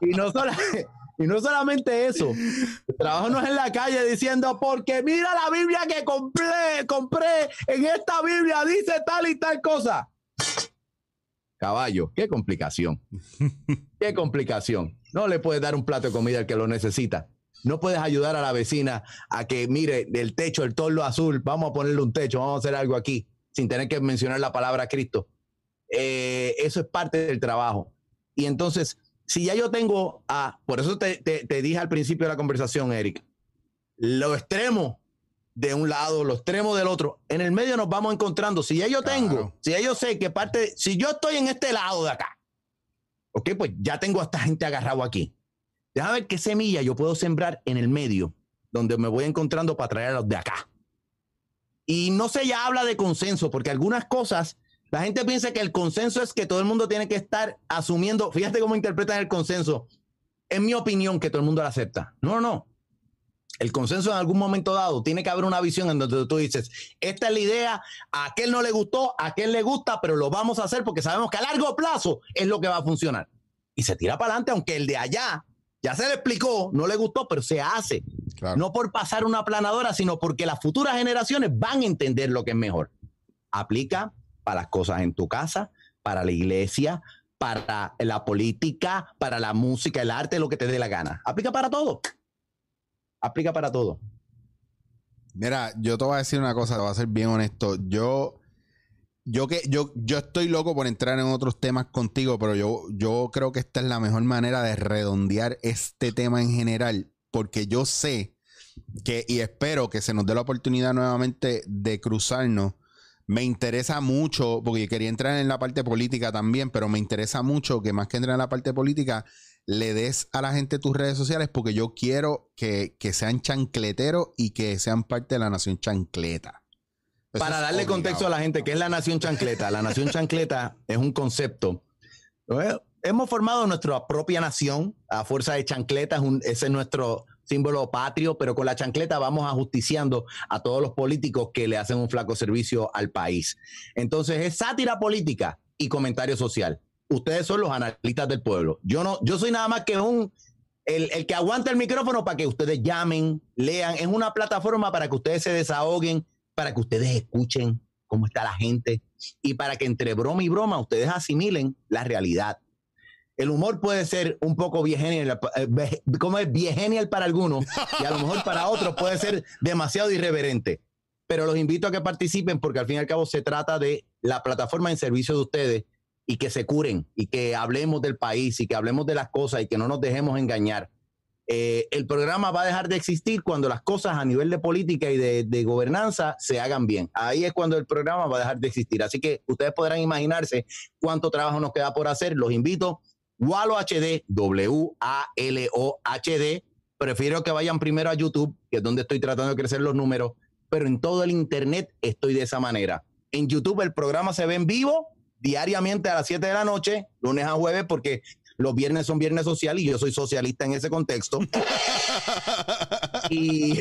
y no solamente y no solamente eso, el trabajo no es en la calle diciendo, porque mira la Biblia que compré, compré, en esta Biblia dice tal y tal cosa. Caballo, qué complicación. Qué complicación. No le puedes dar un plato de comida al que lo necesita. No puedes ayudar a la vecina a que mire del techo, el torlo azul, vamos a ponerle un techo, vamos a hacer algo aquí, sin tener que mencionar la palabra Cristo. Eh, eso es parte del trabajo. Y entonces, si ya yo tengo a, por eso te, dije al principio de la conversación, Eric, lo extremo de un lado, lo extremo del otro, en el medio nos vamos encontrando. Si ya yo tengo, si ya yo sé que parte, si yo estoy en este lado de acá, ok, pues ya tengo a esta gente agarrado aquí. Déjame ver qué semilla yo puedo sembrar en el medio, donde me voy encontrando para traer a los de acá. Y no se ya habla de consenso, porque algunas cosas la gente piensa que el consenso es que todo el mundo tiene que estar asumiendo, fíjate cómo interpretan el consenso. En mi opinión, que todo el mundo lo acepta. No, no. El consenso en algún momento dado tiene que haber una visión en donde tú dices, esta es la idea, a aquel no le gustó, a aquel le gusta, pero lo vamos a hacer porque sabemos que a largo plazo es lo que va a funcionar. Y se tira para adelante, aunque el de allá ya se le explicó, no le gustó, pero se hace. No por pasar una planadora, sino porque las futuras generaciones van a entender lo que es mejor. Aplica para las cosas en tu casa, para la iglesia, para la política, para la música, el arte, lo que te dé la gana. Aplica para todo. Aplica para todo. Mira, yo te voy a decir una cosa, te voy a ser bien honesto. Yo, yo que, yo, yo estoy loco por entrar en otros temas contigo, pero yo, yo creo que esta es la mejor manera de redondear este tema en general, porque yo sé que, y espero que se nos dé la oportunidad nuevamente de cruzarnos me interesa mucho, porque quería entrar en la parte política también, pero me interesa mucho que más que entrar en la parte política, le des a la gente tus redes sociales, porque yo quiero que, sean chancleteros y que sean parte de la nación chancleta. Para darle contexto a la gente, ¿qué es la nación chancleta? La nación chancleta es un concepto. Hemos formado nuestra propia nación a fuerza de chancletas, ese es nuestro símbolo patrio, pero con la chancleta vamos ajusticiando a todos los políticos que le hacen un flaco servicio al país. Entonces es sátira política y comentario social. Ustedes son los analistas del pueblo. Yo no, yo soy nada más que un el, el, que aguanta el micrófono para que ustedes llamen, lean. Es una plataforma para que ustedes se desahoguen, para que ustedes escuchen cómo está la gente y para que entre broma y broma ustedes asimilen la realidad. El humor puede ser un poco viegenial, eh, como es viegenial para algunos y a lo mejor para otros puede ser demasiado irreverente. Pero los invito a que participen porque al fin y al cabo se trata de la plataforma en servicio de ustedes y que se curen y que hablemos del país y que hablemos de las cosas y que no nos dejemos engañar. Eh, el programa va a dejar de existir cuando las cosas a nivel de política y de, gobernanza se hagan bien. Ahí es cuando el programa va a dejar de existir. Así que ustedes podrán imaginarse cuánto trabajo nos queda por hacer. Los invito. Walo HD, W-A-L-O-H-D. Prefiero que vayan primero a YouTube, que es donde estoy tratando de crecer los números, pero en todo el Internet estoy de esa manera. En YouTube el programa se ve en vivo diariamente a las 7 de la noche, lunes a jueves, porque los viernes son viernes social y yo soy socialista en ese contexto. y,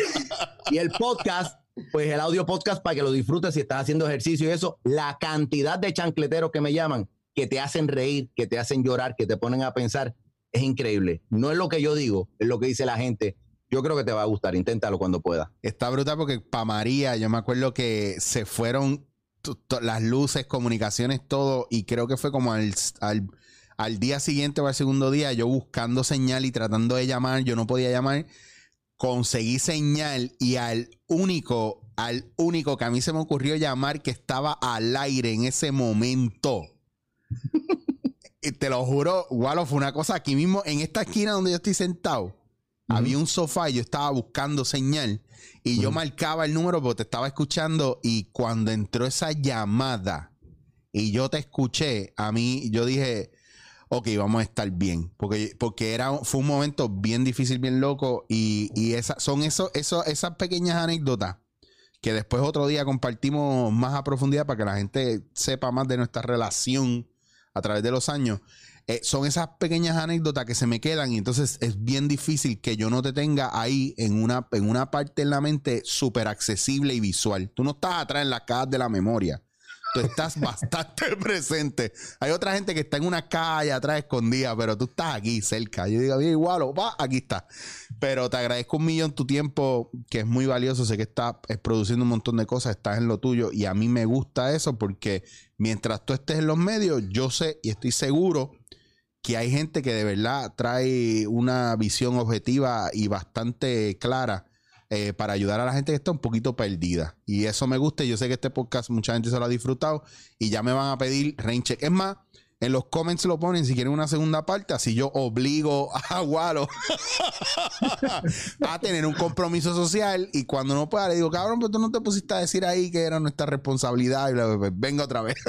el podcast, pues el audio podcast para que lo disfrutes si estás haciendo ejercicio y eso, la cantidad de chancleteros que me llaman, que te hacen reír, que te hacen llorar, que te ponen a pensar, es increíble. No es lo que yo digo, es lo que dice la gente. Yo creo que te va a gustar, inténtalo cuando pueda. Está brutal porque para María, yo me acuerdo que se fueron las luces, comunicaciones, todo, y creo que fue como al, al, día siguiente o al segundo día, yo buscando señal y tratando de llamar, yo no podía llamar, conseguí señal y al único, al único que a mí se me ocurrió llamar que estaba al aire en ese momento. y te lo juro, Walo, fue una cosa aquí mismo, en esta esquina donde yo estoy sentado, había un sofá y yo estaba buscando señal y yo marcaba el número porque te estaba escuchando y cuando entró esa llamada y yo te escuché, a mí yo dije, ok, vamos a estar bien. Porque, porque era, fue un momento bien difícil, bien loco. Y, y esa, son eso, eso, esas pequeñas anécdotas que después otro día compartimos más a profundidad para que la gente sepa más de nuestra relación a través de los años. Eh, son esas pequeñas anécdotas que se me quedan y entonces es bien difícil que yo no te tenga ahí en una, en una parte en la mente súper accesible y visual. Tú no estás atrás en las cajas de la memoria. Tú estás bastante presente. Hay otra gente que está en una calle atrás escondida, pero tú estás aquí cerca. Yo digo, igual, va, aquí está. Pero te agradezco un millón tu tiempo, que es muy valioso. Sé que estás produciendo un montón de cosas, estás en lo tuyo. Y a mí me gusta eso porque mientras tú estés en los medios, yo sé y estoy seguro que hay gente que de verdad trae una visión objetiva y bastante clara eh, para ayudar a la gente que está un poquito perdida. Y eso me gusta. Yo sé que este podcast mucha gente se lo ha disfrutado y ya me van a pedir rain check. Es más, en los comments lo ponen si quieren una segunda parte, así yo obligo a Walo a tener un compromiso social y cuando no pueda le digo, cabrón, pero tú no te pusiste a decir ahí que era nuestra responsabilidad y venga otra vez.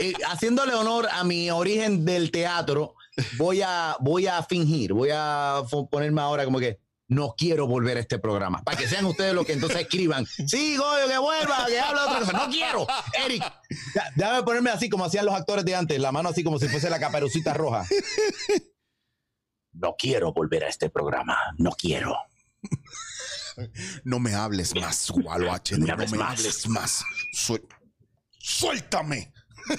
Eh, haciéndole honor a mi origen del teatro, voy a, voy a fingir, voy a ponerme ahora como que no quiero volver a este programa. Para que sean ustedes los que entonces escriban, sí, Goyo, que vuelva, que hable otra cosa. No quiero, Eric. déjame ponerme así como hacían los actores de antes, la mano así como si fuese la caperucita roja. No quiero volver a este programa, no quiero. No me hables más, Walo H. No, me hables más. Suéltame.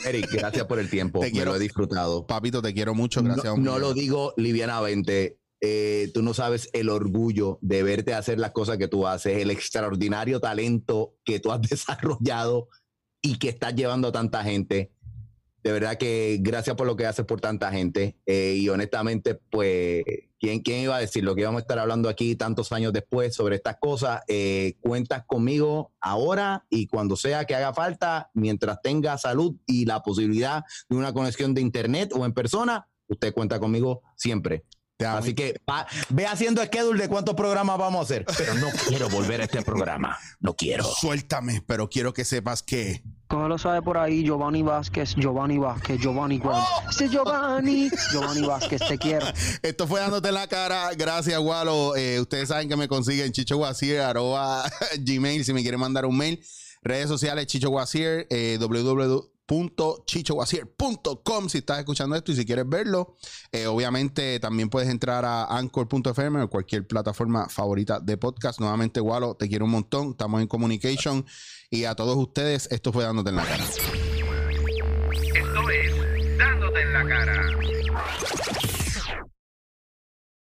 Eric, gracias por el tiempo. Te quiero, lo he disfrutado. Papito, te quiero mucho. Gracias. No, no lo digo livianamente. Eh, tú no sabes el orgullo de verte hacer las cosas que tú haces, el extraordinario talento que tú has desarrollado y que estás llevando a tanta gente. De verdad que gracias por lo que haces por tanta gente. Eh, y honestamente, pues, ¿quién, ¿quién iba a decir lo que íbamos a estar hablando aquí tantos años después sobre estas cosas? Eh, cuentas conmigo ahora y cuando sea que haga falta, mientras tenga salud y la posibilidad de una conexión de internet o en persona, usted cuenta conmigo siempre. Así que ve haciendo schedule de cuántos programas vamos a hacer. Pero no quiero volver a este programa. No quiero. Suéltame, pero quiero que sepas que. Como lo sabe por ahí, Giovanni Vázquez, Giovanni Vázquez, Giovanni Grant. ¡Oh! Giovanni, Giovanni Vázquez, te quiero. Esto fue dándote la cara. Gracias, Walo. Eh, ustedes saben que me consiguen Chicho Guasier, arroba Gmail, si me quieren mandar un mail. Redes sociales, Chicho Guasier, eh, www www.chichowasier.com si estás escuchando esto y si quieres verlo. Eh, obviamente también puedes entrar a anchor.fm o cualquier plataforma favorita de podcast. Nuevamente, Walo, te quiero un montón. Estamos en communication. Y a todos ustedes, esto fue Dándote en la cara. Esto es Dándote en la cara.